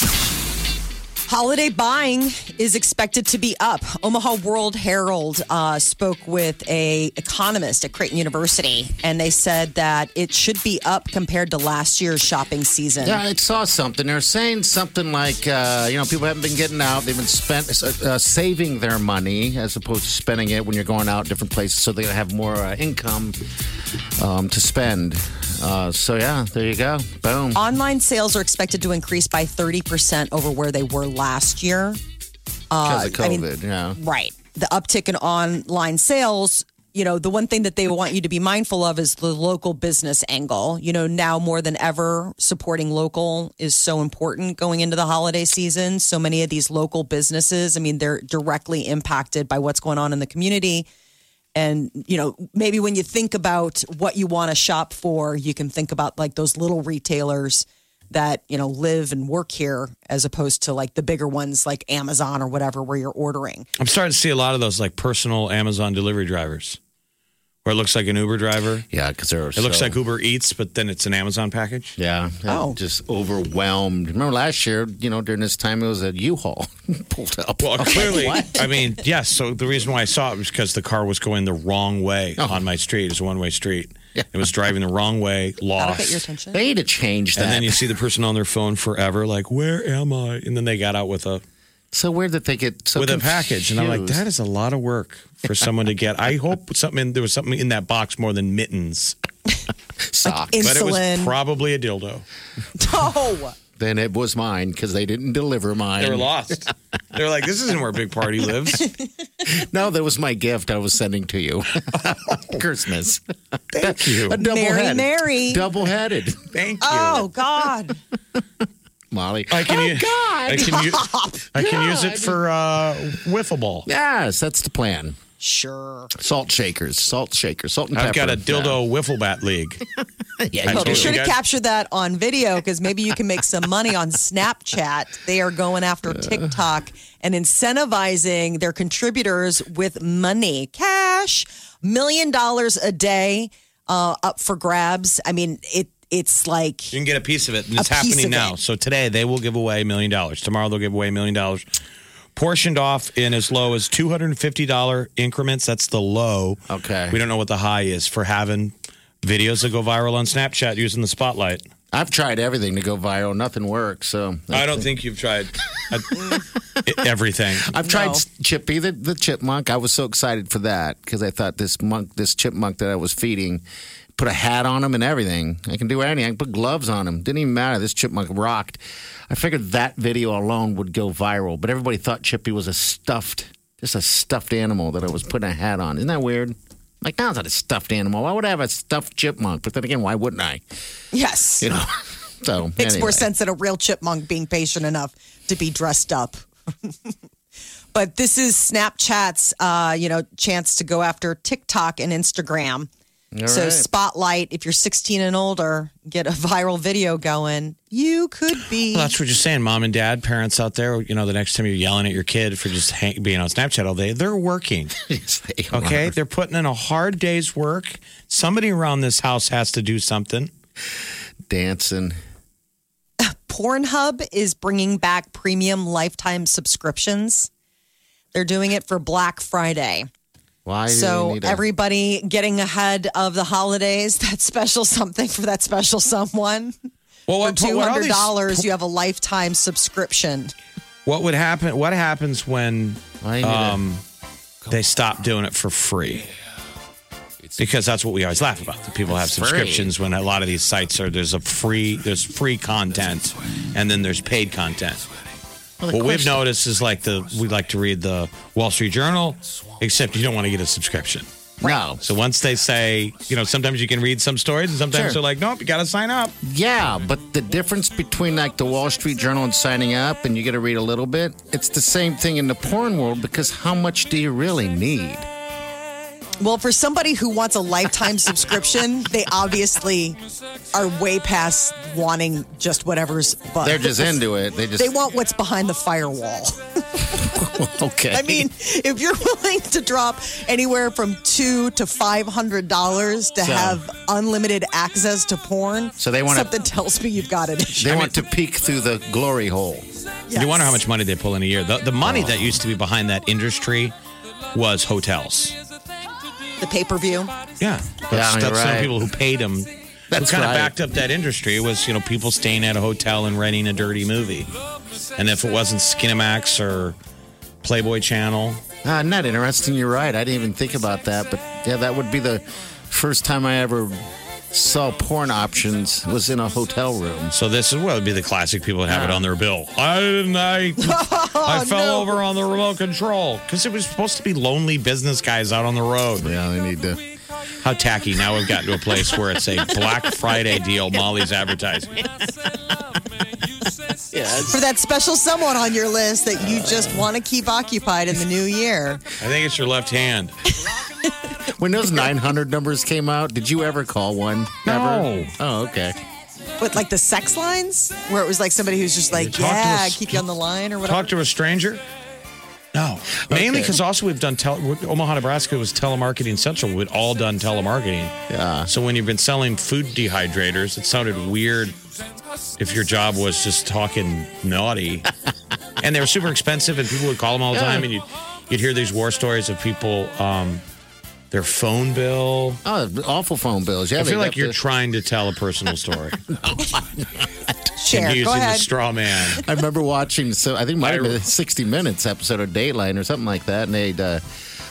Holiday buying is expected to be up. Omaha World Herald uh, spoke with a economist at Creighton University, and they said that it should be up compared to last year's shopping season. Yeah, I saw something. They're saying something like, uh, you know, people haven't been getting out. They've been spent uh, saving their money as opposed to spending it when you're going out different places, so they have more uh, income um, to spend. Uh, so yeah, there you go. Boom. Online sales are expected to increase by 30% over where they were last year. Because of I mean, COVID, yeah. Right. The uptick in online sales, you know, the one thing that they want you to be mindful of is the local business angle. You know, now more than ever, supporting local is so important going into the holiday season. So many of these local businesses, I mean, they're directly impacted by what's going on in the community. And, you know, maybe when you think about what you want to shop for, you can think about like those little retailers that, you know, live and work here as opposed to like the bigger ones like Amazon or whatever where you're ordering. I'm starting to see a lot of those like personal Amazon delivery drivers, where it looks like an Uber driver. Yeah, because they're. It looks like Uber Eats, but then it's an Amazon package. Yeah. Oh. Just overwhelmed. Remember last year, you know, during this time, it was a U-Haul pulled up. Well, clearly, I mean, yes. So the reason why I saw it was because the car was going the wrong way Oh. on my street. It's a one way street. Yeah. It was driving the wrong way, That'll get your lost. attention. They need to change that. And then you see the person on their phone forever, like, "Where am I?" And then they got out with a so weird that they get so with a package, and I'm like, "That is a lot of work for someone to get." I hope something there was something in that box more than mittens, Sock. in- but it was probably a dildo. Oh, then it was mine because they didn't deliver mine. They were lost. They were like, "This isn't where Big Party lives." No, that was my gift I was sending to you. Christmas. Thank you. A double Mary, headed. Mary. Double headed. Thank you. oh God. Molly. I can oh, use, God. I can use, I can use it for uh, wiffle ball. Yes, that's the plan. Sure. Salt shakers, salt shakers, salt and I've pepper. got a dildo wiffle bat league. Yeah, I you Well, be sure to guys- capture that on video because maybe you can make some money on Snapchat. They are going after TikTok and incentivizing their contributors with money, cash, million dollars a day uh, up for grabs. I mean, it it's like You can get a piece of it, and it's happening now. it. So today they will give away a million dollars. Tomorrow they'll give away a million dollars, portioned off in as low as two hundred and fifty dollar increments. That's the low. Okay. We don't know what the high is for having videos that go viral on Snapchat using the spotlight. I've tried everything to go viral. Nothing works. So I don't think you've tried uh, everything. I've tried Chippy the, the chipmunk. I was so excited for that because I thought this monk, this chipmunk that I was feeding, put a hat on him and everything. I can do anything. I can put gloves on him. Didn't even matter. This chipmunk rocked. I figured that video alone would go viral, but everybody thought Chippy was a stuffed, just a stuffed animal that I was putting a hat on. Isn't that weird? Like, no, it's not a stuffed animal. Why would I have a stuffed chipmunk? But then again, why wouldn't I? yes, You know. So makes more sense than a real chipmunk being patient enough to be dressed up. but this is Snapchat's, uh, you know, chance to go after TikTok and Instagram. All so right. spotlight if you're 16 and older, get a viral video going. You could be. Well, that's what you're saying, mom and dad, parents out there. You know, the next time you're yelling at your kid for just hang, being on Snapchat all day, they're working. Yes, they Okay, are. they're putting in a hard day's work. Somebody around this house has to do something. dancing. Pornhub is bringing back premium lifetime subscriptions. They're doing it for Black Friday. Why? So you need a- everybody getting ahead of the holidays, that special something for that special someone. Well, For what, two what, these- dollars, you have a lifetime subscription. what would happen? What happens when Why you need a- um, they stop doing it for free? Because that's what we always laugh about. That people have It's free. subscriptions when a lot of these sites are there's a free there's free content and then there's paid content. Well, the what we've noticed is like the we like to read the Wall Street Journal, except you don't want to get a subscription. No. So once they say, you know, sometimes you can read some stories, and sometimes Sure. they're like, nope, you got to sign up. Yeah, but the difference between like the Wall Street Journal and signing up and you get to read a little bit, it's the same thing in the porn world because how much do you really need? Well, for somebody who wants a lifetime subscription, they obviously are way past wanting just whatever's but They're just into it. They just they want what's behind the firewall. okay. I mean, if you're willing to drop anywhere from two to five hundred dollars to So- have unlimited access to porn, So they wanna- something tells me you've got an issue. they want to peek through the glory hole. You wonder how much money they pull in a year. The, the money that oh. used to be behind that industry was hotels. The pay per view. Yeah, that's, you're that's some people who paid them. That's who kind right. of backed up that industry was you know people staying at a hotel and renting a dirty movie, and if it wasn't Skinamax or Playboy Channel, Ah, not interesting. You're right. I didn't even think about that. But yeah, that would be the first time I ever saw porn options was in a hotel room. so this is what would be the classic people would have it on their bill. I didn't. I I fell no. over on the remote control because it was supposed to be lonely business guys out on the road. Yeah, they need to. How tacky! Now we've gotten to a place where it's a Black Friday deal. Molly's advertising. For that special someone on your list that you just want to keep occupied in the new year. I think it's your left hand. When those 900 numbers came out, did you ever call one? No. Ever? Oh, okay. With like the sex lines, where it was like somebody who's just like, talk to yeah, us- keep you on the line or whatever. Talk to a stranger? No. Mainly because also we've done tele- Omaha, Nebraska was telemarketing central. We'd all done telemarketing. Yeah. So when you've been selling food dehydrators, it sounded weird if your job was just talking naughty. and they were super expensive, and people would call them all the time, and you'd, you'd hear these war stories of people, um, their phone bill. Oh, awful phone bills. Yeah, I feel like you're the- trying to tell a personal story. Share. and Go using the ahead. straw man. I remember watching. So I think it might have been a 60 Minutes episode of Dateline or something like that, and they uh,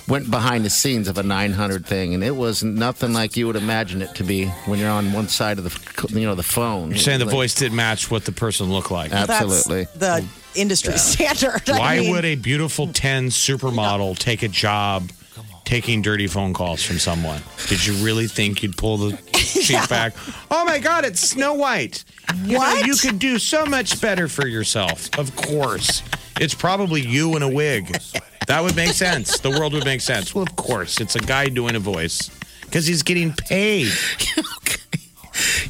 went behind the scenes of a 900 thing, and it was nothing like you would imagine it to be when you're on one side of the, you know, the phone. You're saying the Like- voice didn't match what the person looked like. That's Absolutely. the industry standard. I Why mean, would a beautiful 10 supermodel take a job taking dirty phone calls from someone? Did you really think you'd pull the sheet back? Oh my God, it's Snow White. You know, What? you could do so much better for yourself. Of course. It's probably you in a wig. That would make sense. The world would make sense. Well, of course. It's a guy doing a voice because he's getting paid.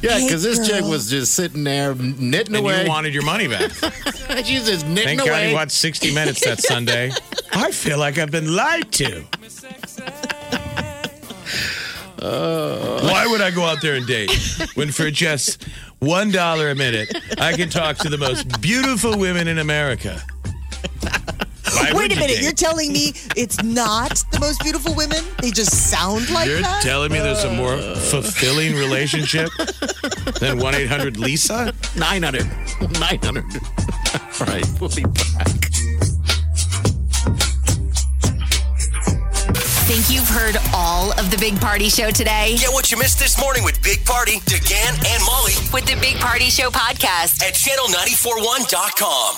Yeah, Hey, because this chick was just sitting there knitting And away. you wanted your money back. She's just knitting away. Thank God away. he watched 60 Minutes that Sunday. I feel like I've been lied to. Why would I go out there and date when for just one dollar a minute I can talk to the most beautiful women in America? Why Wait a you minute, date? you're telling me it's not the most beautiful women? They just sound like You're that? telling me there's a more fulfilling relationship than 1 800 Lisa? 900. 900. All right, we'll be back. Think you've heard all of the Big Party Show today? Get what you missed this morning with Big Party, DeGan, and Molly With the Big Party Show podcast. at channel941.com.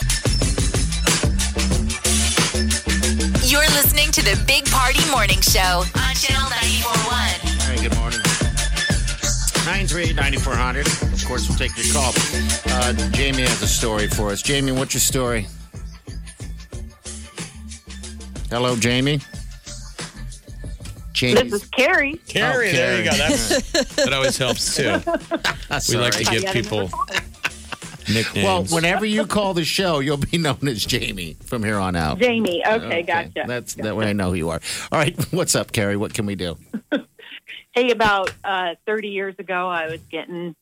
You're listening to the Big Party Morning Show on Channel 941. All right, good morning. 938-9400. Of course, we'll take your call. Uh, Jamie has a story for us. Jamie, what's your story? Hello, Jamie. Jamie. This is Carrie. Carrie, Oh, there you go. That's, that always helps too. We like to give people nicknames. Well, whenever you call the show, you'll be known as Jamie from here on out. Jamie. Okay, gotcha. That's that way I know who you are. All right, what's up, Carrie? What can we do? Hey, about uh, 30 years ago, I was getting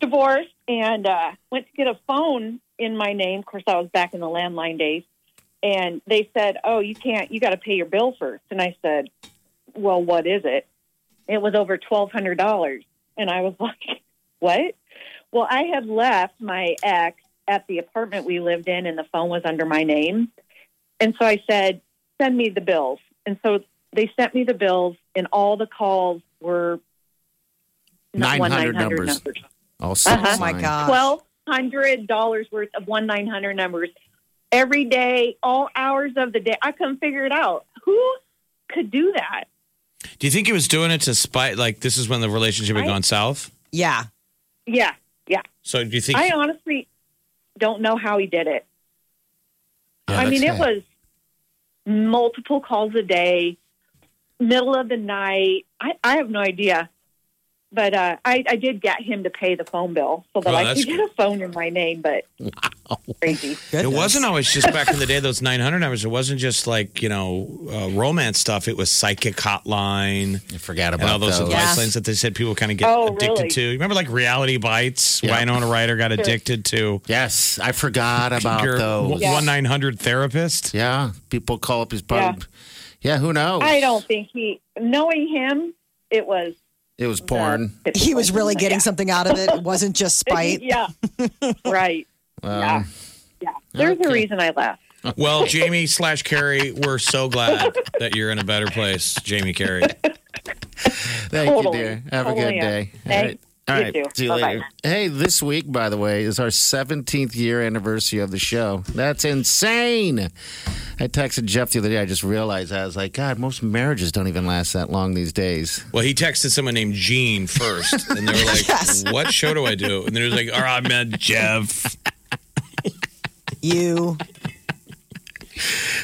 divorced and uh, went to get a phone in my name. Of course, I was back in the landline days. And they said, Oh, you can't, you got to pay your bill first. And I said, Well, what is it? It was over $1,200. And I was like, What? Well, I had left my ex at the apartment we lived in, and the phone was under my name. And so I said, Send me the bills. And so they sent me the bills, and all the calls were 900 numbers. All six Uh-huh. Oh my God. Twelve hundred dollars worth of one nine hundred numbers every day, all hours of the day. I couldn't figure it out. Who could do that? Do you think he was doing it to spite? Like this is when the relationship had I- gone south. yeah. Yeah, yeah. So do you think? I honestly don't know how he did it. Yeah, I mean, it was multiple calls a day, middle of the night. I, I have no idea. But uh, I, I did get him to pay the phone bill so that Oh, I that's could get a phone in my name. But crazy. It wasn't always just back in the day, those 900 numbers. It wasn't just like, you know, uh, romance stuff. It was psychic hotline. I forgot And all those those. advice lines that they said people kind of get Oh, addicted really? to. You remember like reality bites? Yeah. Winona Ryder got addicted to Yes, I forgot about your those. 1 900 therapist. Yeah, people call up his probably. Yeah, who knows? I don't think he, knowing him, it was. It was porn. He was really getting Yeah. something out of it. It wasn't just spite. yeah. right. yeah. Um, Yeah. There's okay. a reason I left. Well, Jamie slash Carrie, we're so glad that you're in a better place, Jamie Carrie. Thank Totally. you, dear. Have Totally a good day. All Thanks. right. All You See you Bye-bye. later. Hey, this week, by the way, is our 17th year anniversary of the show. That's insane. I texted Jeff the other day. I just realized I was like, God, most marriages don't even last that long these days. Well, he texted someone named Gene first, and they were like, Yes. What show do I do? And then he was like, All right, man, Jeff. You.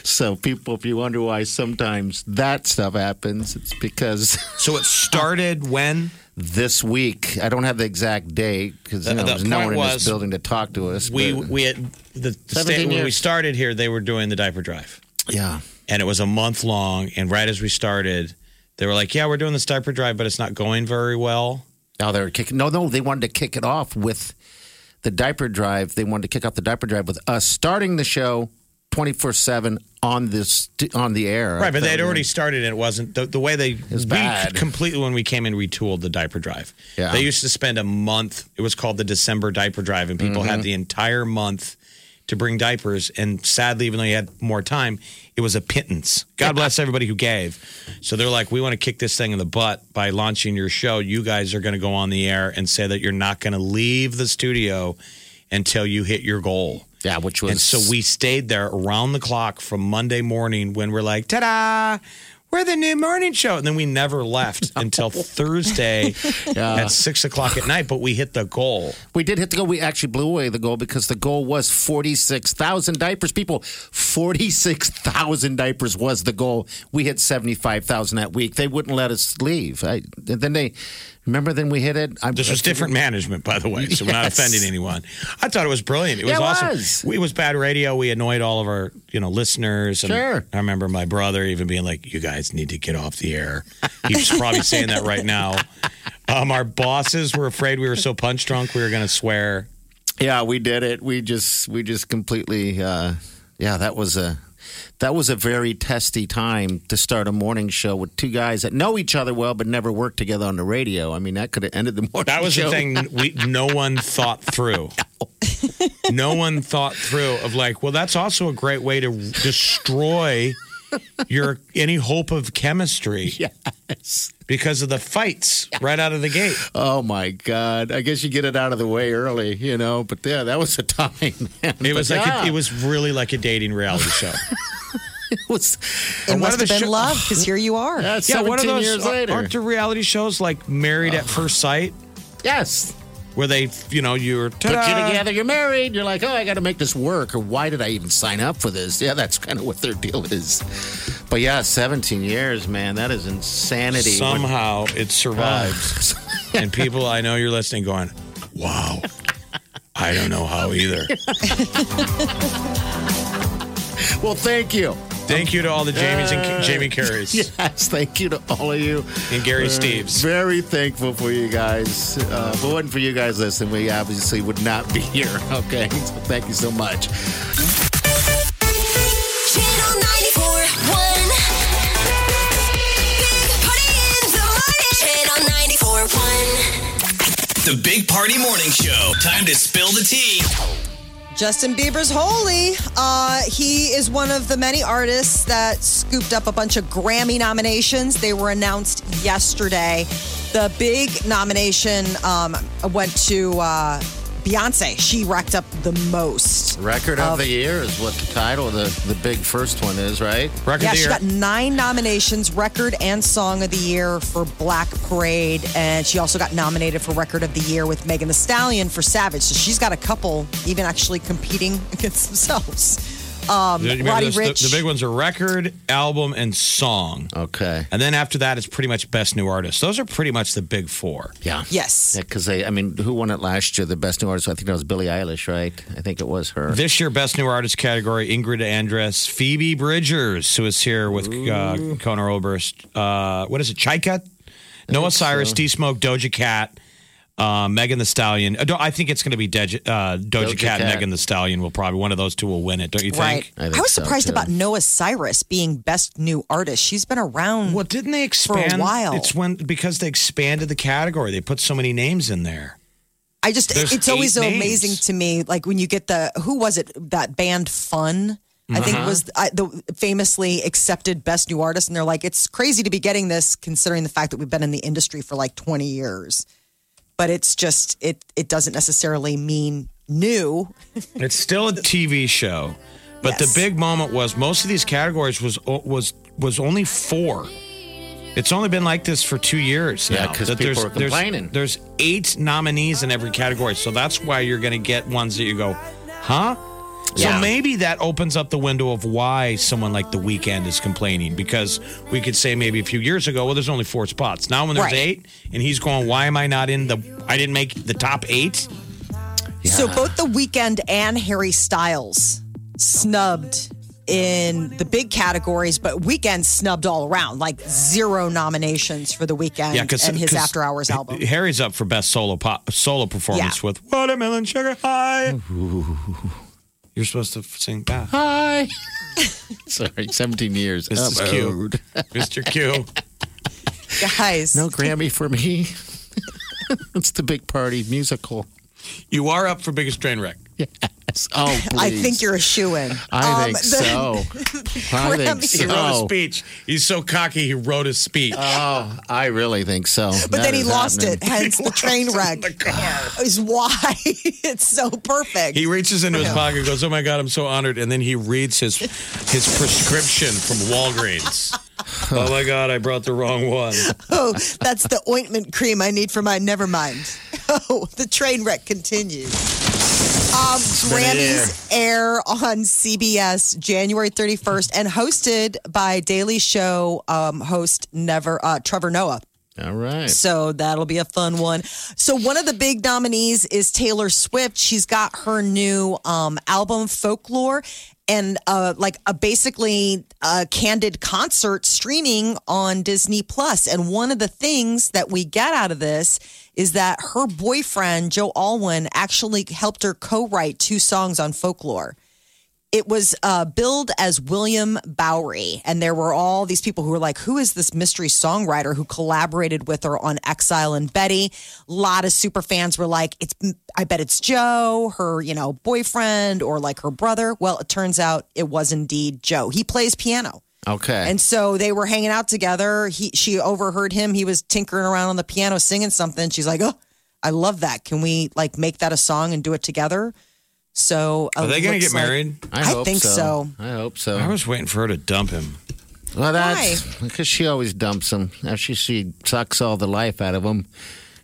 So, people, if you wonder why sometimes that stuff happens, it's because So it started when? This week, I don't have the exact date because you The- know, the there's no point one in was this building to talk to us. We we had the 17 state, when we started here, they were doing the diaper drive. yeah. and it was a month long. And right as we started, they were like, "Yeah, we're doing this diaper drive, but it's not going very well." Oh, they were kicking. No, no, they wanted to kick it off with the diaper drive. They wanted to kick off the diaper drive with us starting the show twenty four seven on this on the air. Right, but they had already started, and it wasn't the, the way they was we bad. completely when we came in retooled the diaper drive. Yeah. They used to spend a month. It was called the December diaper drive, and people Mm-hmm. had the entire month to bring diapers. And sadly, even though you had more time, it was a pittance. God bless everybody who gave. So they're like, we want to kick this thing in the butt by launching your show. You guys are going to go on the air and say that you're not going to leave the studio until you hit your goal. Yeah, which was And so we stayed there around the clock from Monday morning when we're like, ta da, we're the new morning show. And then we never left until Thursday at six o'clock at night, but we hit the goal. We did hit the goal. We actually blew away the goal because the goal was 46,000 diapers. People, 46,000 diapers was the goal. We hit 75,000 that week. They wouldn't let us leave. I, then they, remember, then we hit it. I, This was different management, by the way, so we're not offending anyone. I thought it was brilliant. It was Yeah, it awesome. was. We- It was bad radio. We annoyed all of our, you know, listeners. And Sure. I remember my brother even being like, "You guys need to get off the air." He's probably saying that right now. Um, our bosses were afraid we were so punch drunk we were going to swear. Yeah, we did it. We just, we just completely, uh, yeah, that was a, that was a very testy time to start a morning show with two guys that know each other well but never worked together on the radio. I mean, that could have ended the morning. That was show. the thing we no one thought through. no one thought through of like, well, that's also a great way to destroy your any hope of chemistry Yes. because of the fights right out of the gate. Oh my God! I guess you get it out of the way early, you know. But yeah, that was a time. Man. It was But like yeah, it, it was really like a dating reality show. It. It what must have been sho- love because here you are. Yeah, yeah, what are 17 those? years ar- later. Aren't there reality shows like Married at uh-huh. First Sight yes. where they, you know, you're Put you together, you're married. You're like, oh, I got to make this work, or why did I even sign up for this? Yeah, that's kind of what their deal is. But yeah, 17 years, man, that is insanity. Somehow it uh, survived. and people I know you're listening going, wow, I don't know how either. well, thank you. Thank you to all the Jamies and Jamie Carries Yes, thank you to all of you. and Gary Uh, Steves. Very thankful for you guys. Uh, if it wasn't for you guys listening, we obviously would not be here. Okay, so thank you so much. Channel 94.1. Big Party in the morning. Channel 94.1. The Big Party Morning Show. Time to spill the tea. Justin Bieber's Holy. Uh, he is one of the many artists that scooped up a bunch of Grammy nominations. They were announced yesterday. The big nomination um, went to uh, Beyonce. She racked up the most. Record of the year is what the title of the, the big first one is, right? Record Yeah, of the she year. got nine nominations, record and song of the year for Black Parade. And she also got nominated for record of the year with Megan Thee Stallion for Savage. So she's got a couple even actually competing against themselves. Um, You Roddy this? The- Ricch. The, big ones are record, album, and song. Okay. And then after that, it's pretty much best new artist. Those are pretty much the big four. Yeah. Yes. Yeah, because they, I mean, who won it last year? The best new artist. I think that was Billie Eilish, right? I think it was her. This year, best new artist category: Ingrid Andress, Phoebe Bridgers, who is here with uh, Conor Oberst. Uh, what is it? Chika, Noah Cyrus, so. D Smoke, Doja Cat, uh, Megan Thee Stallion. Uh, I think it's going to be Deja, uh, Doja, Doja Cat, Cat. Megan Thee Stallion will probably one of those two will win it. Don't you think? I I, think was so, surprised too. about Noah Cyrus being best new artist. She's been around. Well, didn't they For a expand? while. It's when because they expanded the category. They put so many names in there. I just, There's it's always so names. amazing to me. Like when you get the, who was it? That band Fun. I think Uh-huh. was I, the famously accepted best new artist, and they're like, it's crazy to be getting this considering the fact that we've been in the industry for like twenty years. But it's just it it doesn't necessarily mean new. It's still a TV show, but Yes. the big moment was most of these categories was was was only four. It's only been like this for two years Yeah, because people there's, are complaining. There's, there's eight nominees in every category, so that's why you're going to get ones that you go, huh? So Yeah. maybe that opens up the window of why someone like The Weeknd is complaining because we could say maybe a few years ago, well, there's only four spots. Now when there's Right. eight, and he's going, why am I not in the? I didn't make the top eight. So both the Weeknd and Harry Styles snubbed in the big categories, but Weeknd snubbed all around, like zero nominations for the Weeknd Yeah, because and his After Hours album. Harry's up for best solo pop, solo performance Yeah. with Watermelon Sugar High. You're supposed to sing that. Hi. Sorry, 17 years. This is oh, Upload. cute. Mr. Q. Guys, No Grammy for me. it's the big party musical. You are up for biggest train wreck. Yes. Oh, please. I think you're a shoe in. I um, think so. I think Grammys. He wrote a speech. He's so cocky. He wrote a speech. Oh, I really think so. But That then he lost happening. it, hence the train wreck. the car. Is why it's so perfect. He reaches into his pocket and goes, "Oh my god, I'm so honored!" And then he reads his his prescription from Walgreens. oh my god, I brought the wrong one. oh, that's the ointment cream I need for my Never mind. Oh, the train wreck continues. Um, Grammys air on CBS January 31st and hosted by Daily Show um, host Never uh, Trevor Noah. All right. So that'll be a fun one. So one of the big nominees is Taylor Swift. She's got her new um, album Folklore and uh, like a basically a candid concert streaming on Disney Plus. And one of the things that we get out of this is that her boyfriend Joe Alwyn actually helped her co-write two songs on Folklore it was uh, billed as William Bowery, and there were all these people who were like, "Who is this mystery songwriter who collaborated with her on Exile and Betty?" A lot of super fans were like, "It's, I bet it's Joe, her, you know, boyfriend, or like her brother." Well, it turns out it was indeed Joe. He plays piano. Okay. And so they were hanging out together. He she overheard him. He was tinkering around on the piano singing something. She's like, "Oh, I love that. Can we like make that a song and do it together?" So uh, Are they going to get like- married? I hope think so. I hope so. I was waiting for her to dump him. well, that's because she always dumps him. After she sucks all the life out of him,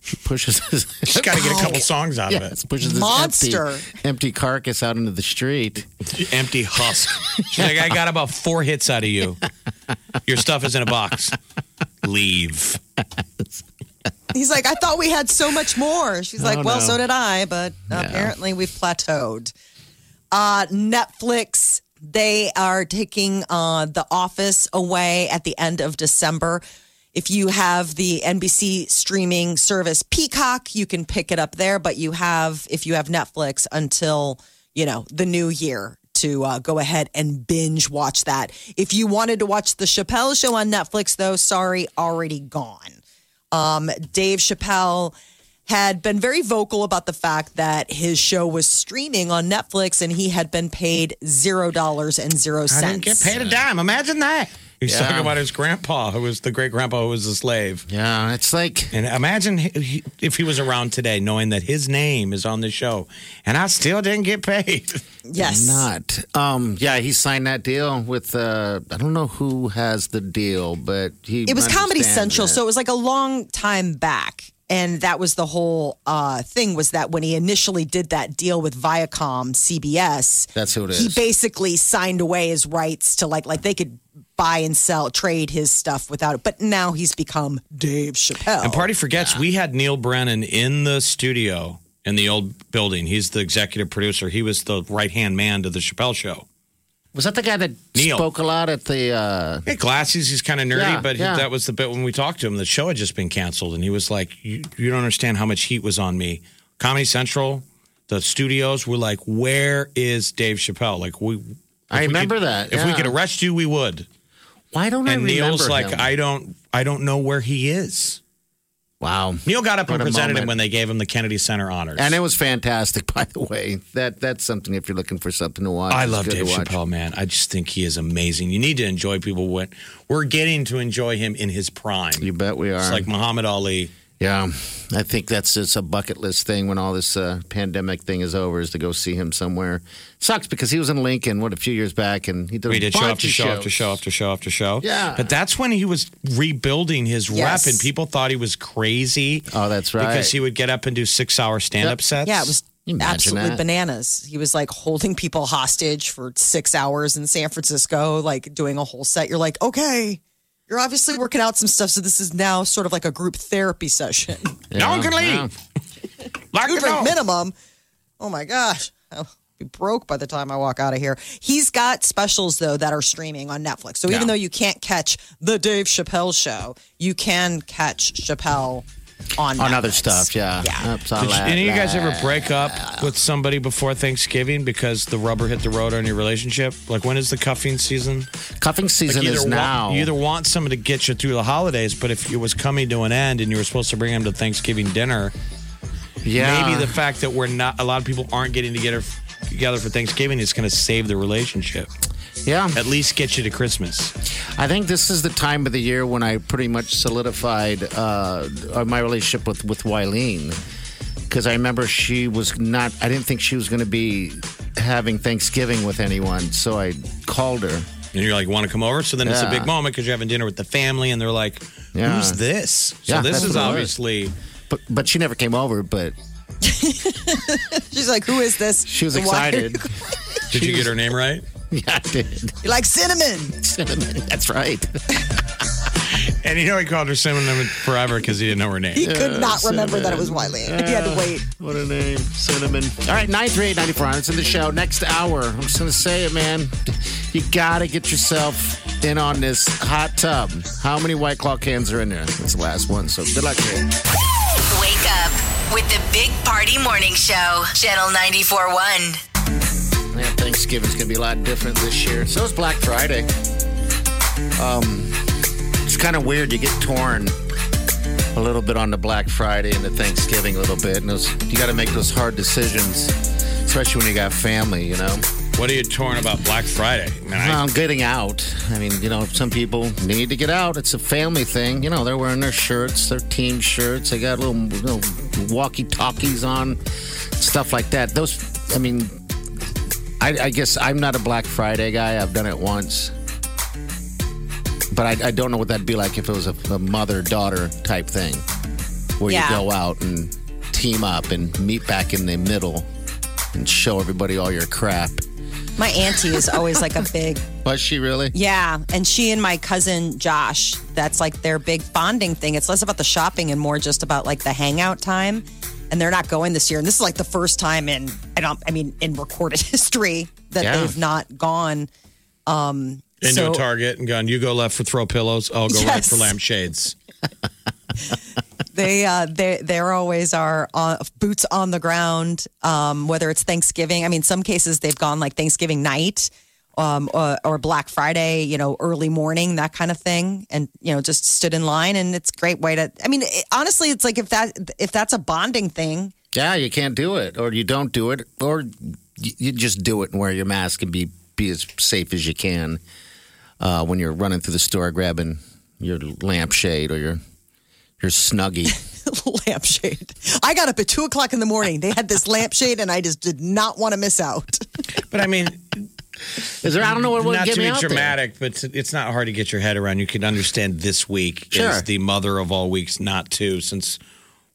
she pushes his. She's got to get a couple songs out of it. pushes this Monster. empty, empty carcass out into the street. Empty husk. She's like, I got about four hits out of you. Your stuff is in a box. Leave. He's like, I thought we had so much more. She's like, Oh, well, no. so did I, but apparently we've plateaued. Uh, Netflix, they are taking uh, The Office away at the end of December. If you have the NBC streaming service Peacock, you can pick it up there. But you have, if you have Netflix, until you know the new year to uh, go ahead and binge watch that. If you wanted to watch the Chappelle Show on Netflix, though, sorry, already gone. Um, Dave Chappelle had been very vocal about the fact that his show was streaming on Netflix and he had been paid zero dollars and zero I didn't get paid a dime. Imagine that. He's Yeah. talking about his grandpa, who was the great grandpa who was a slave. Yeah, it's like And imagine he- he- if he was around today, knowing that his name is on the show, and I still didn't get paid. Yes. not. Um, yeah, he signed that deal with. Uh, I don't know who has the deal, but he. It was Comedy Central, it. so it was like a long time back. and that was the whole uh, thing was that when he initially did that deal with Viacom CBS, That's who it is. he basically signed away his rights to like like they could buy and sell trade his stuff without it. But now he's become Dave Chappelle. And Party forgets we had Neal Brennan in the studio in the old building. He's the executive producer. He was the right hand man to the Chappelle show. Was that the guy that Neal. spoke a lot at the? Uh, Hey, glasses. He's kind of nerdy, Yeah, but he- yeah. that was the bit when we talked to him. The show had just been canceled, and he was like, "You, you don't understand how much heat was on me." Comedy Central, the studios were like, "Where is Dave Chappelle?" Like we. if I remember could- that, If we could arrest you, we would. Why don't I And remember Neal's like, him? I don't, I don't know where he is. wow. Neal got up What and presented him when they gave him the Kennedy Center honors. And it was fantastic, by the way. That that's something if you're looking for something to watch. I love good to Dave watch. Chappelle, man. I just think he is amazing. You need to enjoy people when we're getting to enjoy him in his prime. You bet we are. It's like Muhammad Ali. Yeah, I think that's just a bucket list thing when all this uh, pandemic thing is over is to go see him somewhere. Sucks because he was in Lincoln what a few years back and he did, We a did show after of show after show after show after show. Yeah. But that's when he was rebuilding his Yes. rep, and people thought he was crazy Oh, that's right. because he would get up and do six hour stand up Yep. sets. Yeah, it was imagine absolutely that? bananas. He was like holding people hostage for six hours in San Francisco, like doing a whole set. You're like, okay, you're obviously working out some stuff. So this is now sort of like a group therapy session. No one can leave. yeah. Lock Two the drink door. minimum. Oh my gosh. I'll be broke by the time I walk out of here. He's got specials though that are streaming on Netflix. So even Yeah. though you can't catch the Dave Chappelle show, you can catch Chappelle on On other stuff, yeah. Yeah. Oops, Did you- that, any of you guys ever break up with somebody before Thanksgiving because the rubber hit the road on your relationship? Like when is the cuffing season? Cuffing season you is either now. Want, you either want someone to get you through the holidays, but if it was coming to an end and you were supposed to bring them to Thanksgiving dinner, yeah. maybe the fact that we're not a lot of people aren't getting together together for Thanksgiving is going to save the relationship. Yeah. At least get you to Christmas. I think this is the time of the year when I pretty much solidified uh, my relationship with with Wileen. Because I remember she was not. I didn't think she was going to be having Thanksgiving with anyone, so I called her. And you're like, want to come over? So then it's a Yeah. big moment because you're having dinner with the family, and they're like, Yeah. "Who's this?" So Yeah, this that's is what it was. obviously But but she never came over. But She's like, who is this? she was And why- excited. Did you get her name right? yeah, I did. You like cinnamon? Cinnamon. That's right. And you know he called her Cinnamon forever because he didn't know her name. He could not remember that it was Wiley. he had to wait. What a name, Cinnamon. All right, 938 9400. It's in the show. Next hour, I'm just going to say it, man. You got to get yourself in on this hot tub. How many White Claw cans are in there? That's the last one, so good luck to you. Wake up with the Big Party Morning Show, Channel 94.1. Thanksgiving's going to be a lot different this year. So is Black Friday. Um, it's kind of weird. You get torn a little bit on the Black Friday and the Thanksgiving a little bit. And those, you got to make those hard decisions, especially when you got family, you know? What are you torn about Black Friday? I- Well, getting out. I mean, you know, some people need to get out. It's a family thing. You know, they're wearing their shirts, their team shirts. They got little, little walkie talkies on, stuff like that. Those, I mean, I, I guess I'm not a Black Friday guy. I've done it once. But I, I don't know what that'd be like if it was a, a mother daughter type thing where Yeah. you go out and team up and meet back in the middle and show everybody all your crap. My auntie is always like a big, Was she really? yeah. And she and my cousin Josh, that's like their big bonding thing. It's less about the shopping and more just about like the hangout time. And they're not going this year. And this is like the first time in, I don't, I mean, in recorded history that Yeah. they've not gone. Um, into so- a Target and gone, you go left for throw pillows, I'll go right Yes. for lampshades. they uh they they're always are uh, boots on the ground um whether it's thanksgiving i mean some cases they've gone like thanksgiving night um or, or black friday you know early morning that kind of thing. And you know just stood in line and it's a great way to i mean it, honestly it's like if that if that's a bonding thing. Yeah, you can't do it, or you don't do it, or you, you just do it and wear your mask and be be as safe as you can uh, when you're running through the store grabbing your lampshade or your your snuggie. lampshade. I got up at two o'clock in the morning. They had this lampshade and i just did not want to miss out. But I mean, Is there? I don't know what would not get to me be out there. dramatic, but it's not hard to get your head around. You can understand this week Sure. is the mother of all weeks, not two, since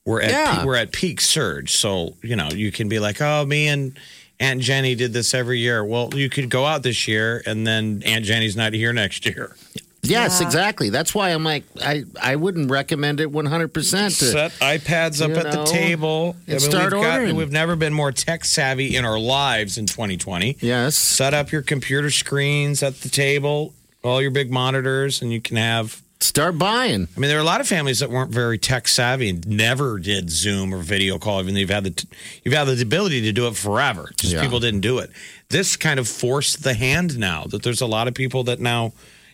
we're at Yeah. we're at peak surge. So you know you can be like, oh, me and Aunt Jenny did this every year. Well, you could go out this year, and then Aunt Jenny's not here next year. Yes, exactly. That's why I'm like, I, I wouldn't recommend it 100%. To, Set iPads up you at the table. and start we've, got- ordering. we've never been more tech savvy in our lives in 2020. yes. Set up your computer screens at the table, all your big monitors, and you can have. Start buying. I mean, there are a lot of families that weren't very tech savvy and never did Zoom or video call, even though you've had the you've had the ability to do it forever. Just Yeah. people didn't do it. This kind of forced the hand now that there's a lot of people that now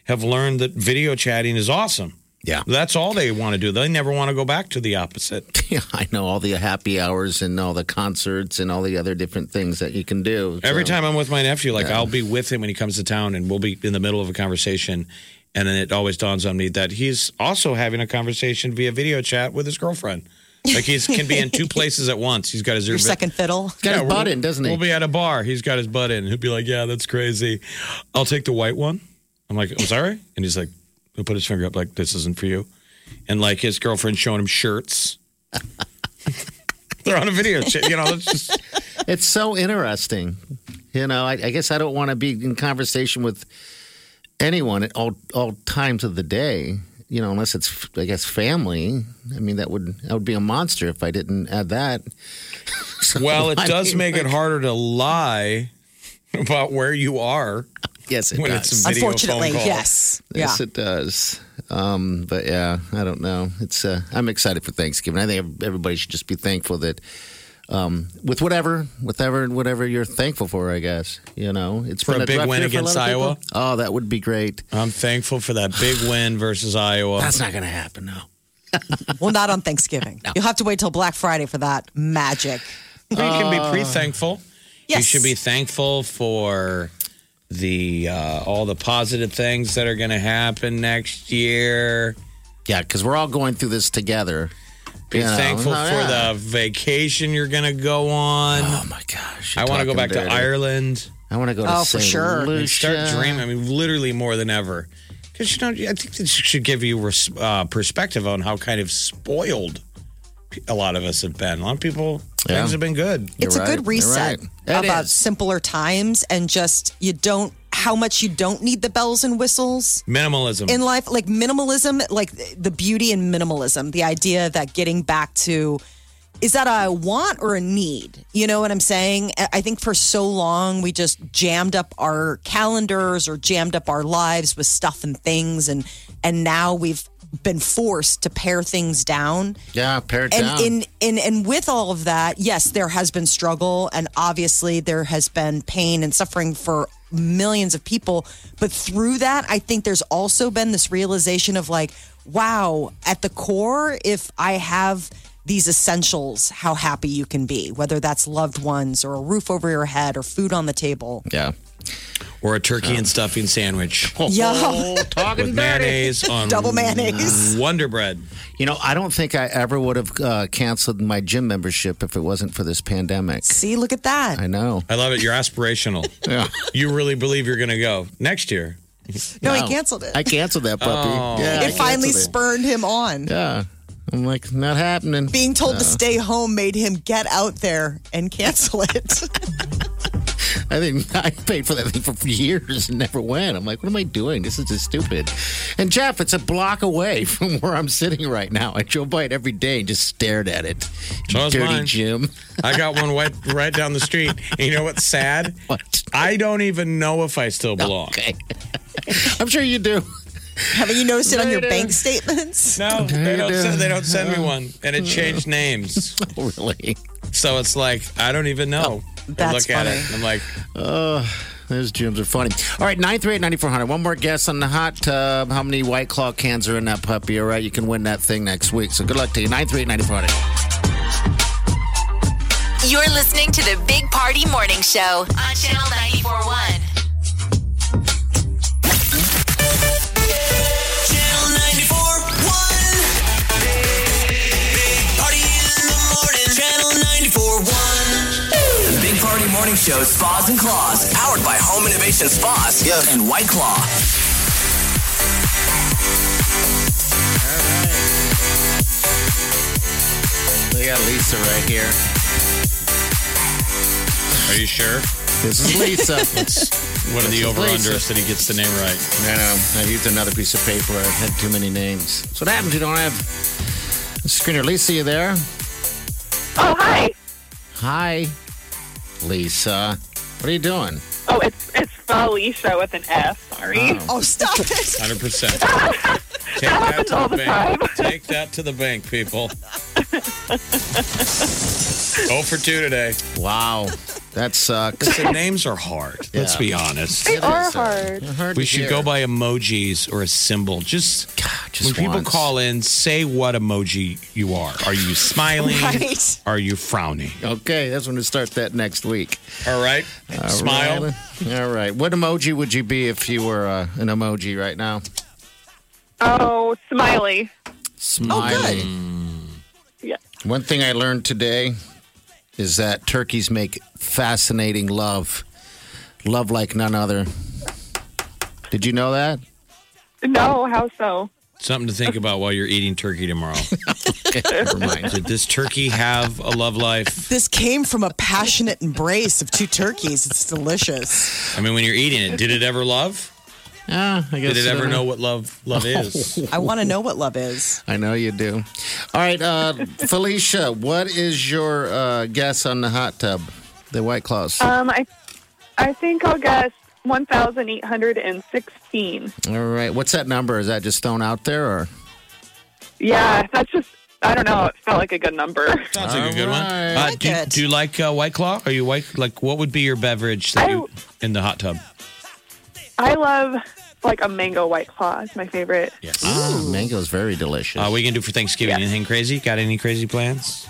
have learned that video chatting is awesome. Yeah. That's all they want to do. They never want to go back to the opposite. Yeah, I know all the happy hours and all the concerts and all the other different things that you can do. Every time I'm with my nephew, like I'll be with him when he comes to town, and we'll be in the middle of a conversation, and then it always dawns on me that he's also having a conversation via video chat with his girlfriend. Like he can be in two places at once. He's got his Your earbu- second fiddle. Got his we'll- butt in, doesn't he? We'll be at a bar. He's got his butt in. He'll be like, "Yeah, that's crazy. I'll take the white one." I'm like, "I'm sorry," and he's like, he'll put his finger up like, "This isn't for you," and like his girlfriend showing him shirts. They're on a video. You know, it's just It's so interesting. You know, I, I guess I don't want to be in conversation with anyone at all all times of the day. You know, unless it's I guess family. I mean, that would that would be a monster if I didn't add that. So, Well, it I does mean, make it harder to lie about where you are Yes, it when does. it's a video Unfortunately, phone call. yes. Yeah. Yes, it does. Um, but yeah, I don't know. It's uh, I'm excited for Thanksgiving. I think everybody should just be thankful that um, with whatever, whatever, whatever you're thankful for. I guess you know it's For been a big win year for a against Iowa? people. Oh, that would be great. I'm thankful for that big win versus Iowa. That's not going to happen. No. Well, not on Thanksgiving. You'll have to wait till Black Friday for that magic. you can be pre-thankful. You Yes. should be thankful for the uh, all the positive things that are going to happen next year. Yeah, because we're all going through this together. Be You know, thankful oh, for yeah. the vacation you're going to go on. Oh my gosh! I want to go talking back to. Ireland. I want to go to Oh, for St. sure. Lucia. and start dreaming. I mean, literally more than ever. Because you know, I think this should give you res- uh, perspective on how kind of spoiled a lot of us have been. A lot of people Yeah. things have been good. It's You're a right. good reset right. About is. simpler times and just you don't how much you don't need the bells and whistles Minimalism. in life like minimalism like the beauty in minimalism the idea that getting back to is that a want or a need you know what i'm saying I- i think for so long we just jammed up our calendars or jammed up our lives with stuff and things and and now we've been forced to pare things down Yeah, pare it and down. in in and with all of that, yes, there has been struggle, and obviously there has been pain and suffering for millions of people. But through that, I think there's also been this realization of like, wow, at the core, if I have these essentials, how happy you can be, whether that's loved ones or a roof over your head or food on the table. yeah. Or a turkey and stuffing sandwich Yeah. Oh, talking with dirty. mayonnaise on Double mayonnaise. Wonder Bread. You know, I don't think I ever would have uh, canceled my gym membership if it wasn't for this pandemic. See, look at that. I know. I love it. You're aspirational. Yeah. You really believe you're going to go next year. No, he canceled it. I canceled that puppy. Oh. Yeah, I it finally canceled it. spurned him on. Yeah. I'm like, not happening. Being told to stay home made him get out there and cancel it. I think I paid for that thing for years and never went. I'm like, what am I doing? This is just stupid. And Jeff, it's a block away from where I'm sitting right now. I drove by it every day and just stared at it. So Dirty mine. gym. I got one right, right down the street. And you know what's sad? What? I don't even know if I still belong. Okay. I'm sure you do. Haven't you noticed it on your bank statements? No, they don't, send, they don't send me one. And it changed oh, names. Oh, really? So it's like, I don't even know. I that's look at funny. it and I'm like, oh, Those gyms are funny. All right, 938-9400. One more guess on the hot tub. How many White Claw cans are in that puppy? All right, you can win that thing next week. So good luck to you. 938-9400. You're listening to the Big Party Morning Show on Channel 941. Show, Spas and Claws, powered by Home Innovation Spas and White Claw. We got Lisa right here. Are you sure? This is Lisa. What are the over Lisa. unders that he gets the name right? I know. I used another piece of paper. I've had too many names. So what happens? You don't have a screener. Lisa, you there? Oh, hi. Hi, Lisa. What are you doing? Oh, it's it's Felicia with an S. Sorry. Oh. oh, stop it. 100%. Take that happens to all the the bank. time. Take that to the bank, people. oh for two today. Wow, that sucks. Listen, names are hard. Let's be honest. They It are is, uh, hard. hard We to should hear. go by emojis or a symbol. Just, just when people once. call in, say what emoji you are. Are you smiling? Right. Are you frowning? Okay, that's when we start that next week. All right. All Smile. right. All right. What emoji would you be if you were uh, an emoji right now? Oh, smiley. Smiley. Yeah. One thing I learned today is that turkeys make fascinating love. Love like none other. Did you know that? No, how so? Something to think about while you're eating turkey tomorrow. Never mind. Did this turkey have a love life? This came from a passionate embrace of two turkeys. It's delicious. I mean, when you're eating it, did it ever love? Yeah, I guess Did it ever know what love love is? I want to know what love is. I know you do. All right, uh, Felicia, what is your uh, guess on the hot tub, the White Claws? Um, I I think I'll guess one thousand eight hundred and sixteen. All right, what's that number? Is that just thrown out there, or Yeah, that's just I don't know. It felt like a good number. Sounds like a good All one. right. Uh, like do, it. do you like uh, White Claw? Are you white? Like, what would be your beverage that I- you in the hot tub? I love like a mango white claw. It's my favorite. Yes. ah, mango is very delicious. Uh, what are you gonna do for Thanksgiving? Yeah. Anything crazy? Got any crazy plans?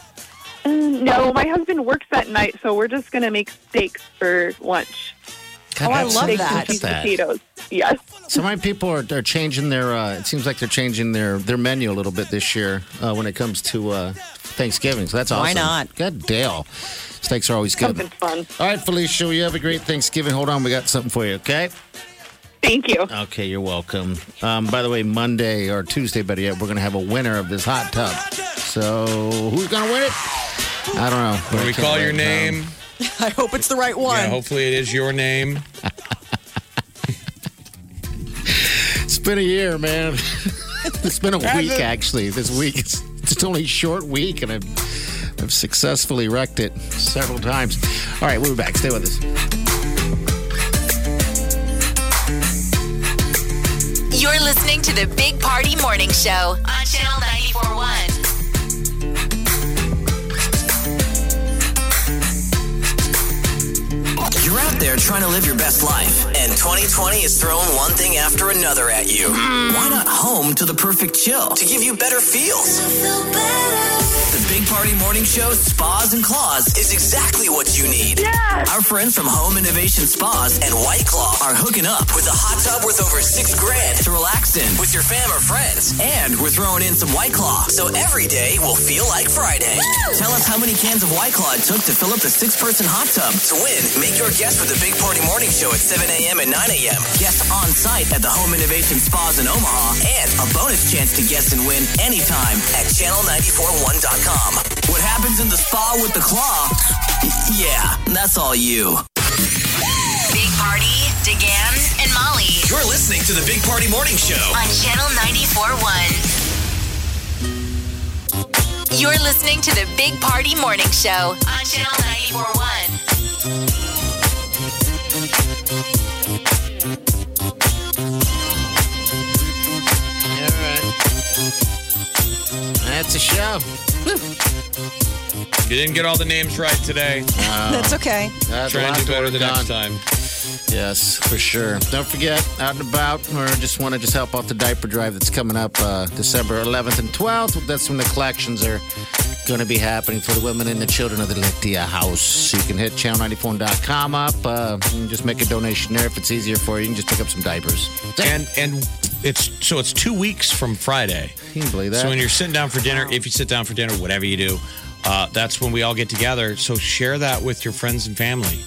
Mm, No, my husband works that night, so we're just gonna make steaks for lunch. God, Oh, I love steaks that. and Look at cheese that. potatoes. Yes. So many people are, are changing their. Uh, it seems like they're changing their their menu a little bit this year uh, when it comes to uh, Thanksgiving. So that's awesome. Why not? Good deal. Steaks are always good. Something fun. All right, Felicia, you have a great Thanksgiving. Hold on, we got something for you. Okay. Thank you. Okay, you're welcome. Um, by the way, Monday or Tuesday, better yet, we're going to have a winner of this hot tub. So who's going to win it? I don't know. but When we call your name, I hope it's the right one. yeah, hopefully it is your name. It's been a year, man. it's been a week, actually. This week, it's, it's only a short week, and I've, I've successfully wrecked it several times. All right, we'll be back. Stay with us. Listening to the Big Party Morning Show on Channel 941. You're out there trying to live your best life, and 2020 is throwing one thing after another at you. Hmm. Why not home to the perfect chill to give you better feels? The Big Party Morning Show Spas and Claws is exactly what you need. Yes. Our friends from Home Innovation Spas and White Claw are hooking up with a hot tub worth over six grand to relax in with your fam or friends. And we're throwing in some White Claw, so every day will feel like Friday. Tell us how many cans of White Claw it took to fill up the six person hot tub. To win, make your guess with the Big Party Morning Show at 7 a.m. and 9 a.m. Guess on site at the Home Innovation Spas in Omaha, and a bonus chance to guess and win anytime at channel941.com. What happens in the spa with the claw? Yeah, that's all you. Big Party, DeGan, and Molly You're listening to the Big Party Morning Show. on Channel 941. You're listening to the Big Party Morning Show on Channel 941. That's a show. You didn't get all the names right today. That's okay. That's a Try and do better work the next time. Yes, for sure. Don't forget, out and about, or just want to just help out the diaper drive that's coming up uh, December 11th and 12th. That's when the collections are going to be happening for the women and the children of the Lydia House. So you can hit channel94.com up uh, and just make a donation there if it's easier for you. You can just pick up some diapers. And and it's so it's two weeks from Friday. Can you believe that? So when you're sitting down for dinner, if you sit down for dinner, whatever you do, uh, that's when we all get together. So share that with your friends and family.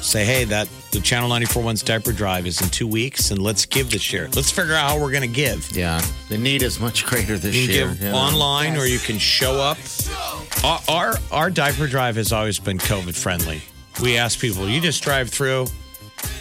Say, hey, that the Channel 941's diaper drive is in two weeks, and let's give this year. Let's figure out how we're going to give. yeah, the need is much greater this You can year. give you know. online, or you can show up Our, our our diaper drive has always been COVID friendly. We ask people, you just drive through.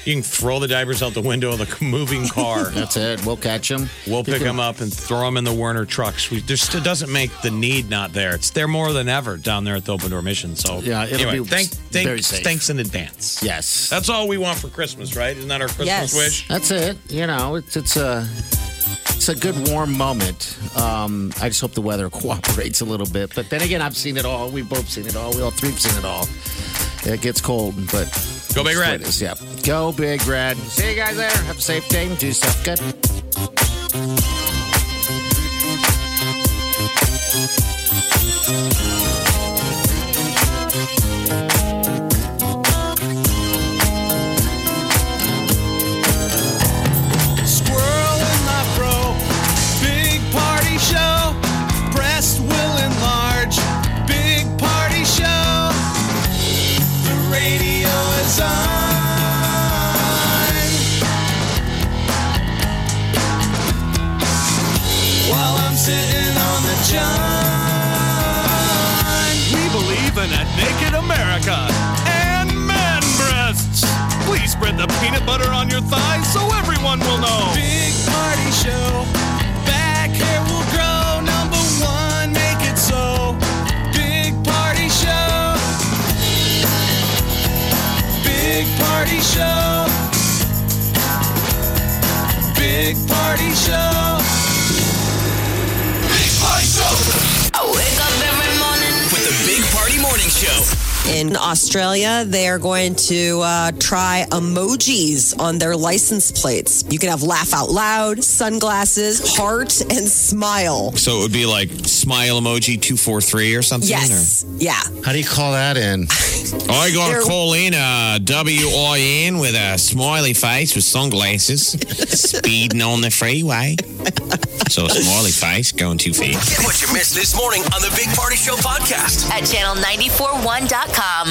You can throw the diapers out the window of the moving car. That's it. We'll catch them. We'll pick them up and throw them in the Werner trucks. We just it doesn't make the need not there. It's there more than ever down there at the Open Door Mission. So Yeah, it'll anyway, be thank, thank, very safe. thanks in advance. Yes. That's all we want for Christmas, right? Isn't that our Christmas Yes. wish? That's it. You know, it's it's a it's a good warm moment. Um, I just hope the weather cooperates a little bit. But then again, I've seen it all. We've both seen it all. We all three have seen it all. It gets cold, but Go Big Red. Yeah. Go big red. See you guys later. Have a safe day. Do yourself good. Australia, they are going to uh, try emojis on their license plates. You can have laugh out loud, sunglasses, heart, and smile. So it would be like smile emoji two four three or something. Yes. Yeah. How do you call that in? I got They're- to call in a W I N with a smiley face with sunglasses, speeding on the freeway. So a smiley face going too fast. Get what you missed this morning on the Big Party Show podcast. At channel941.com.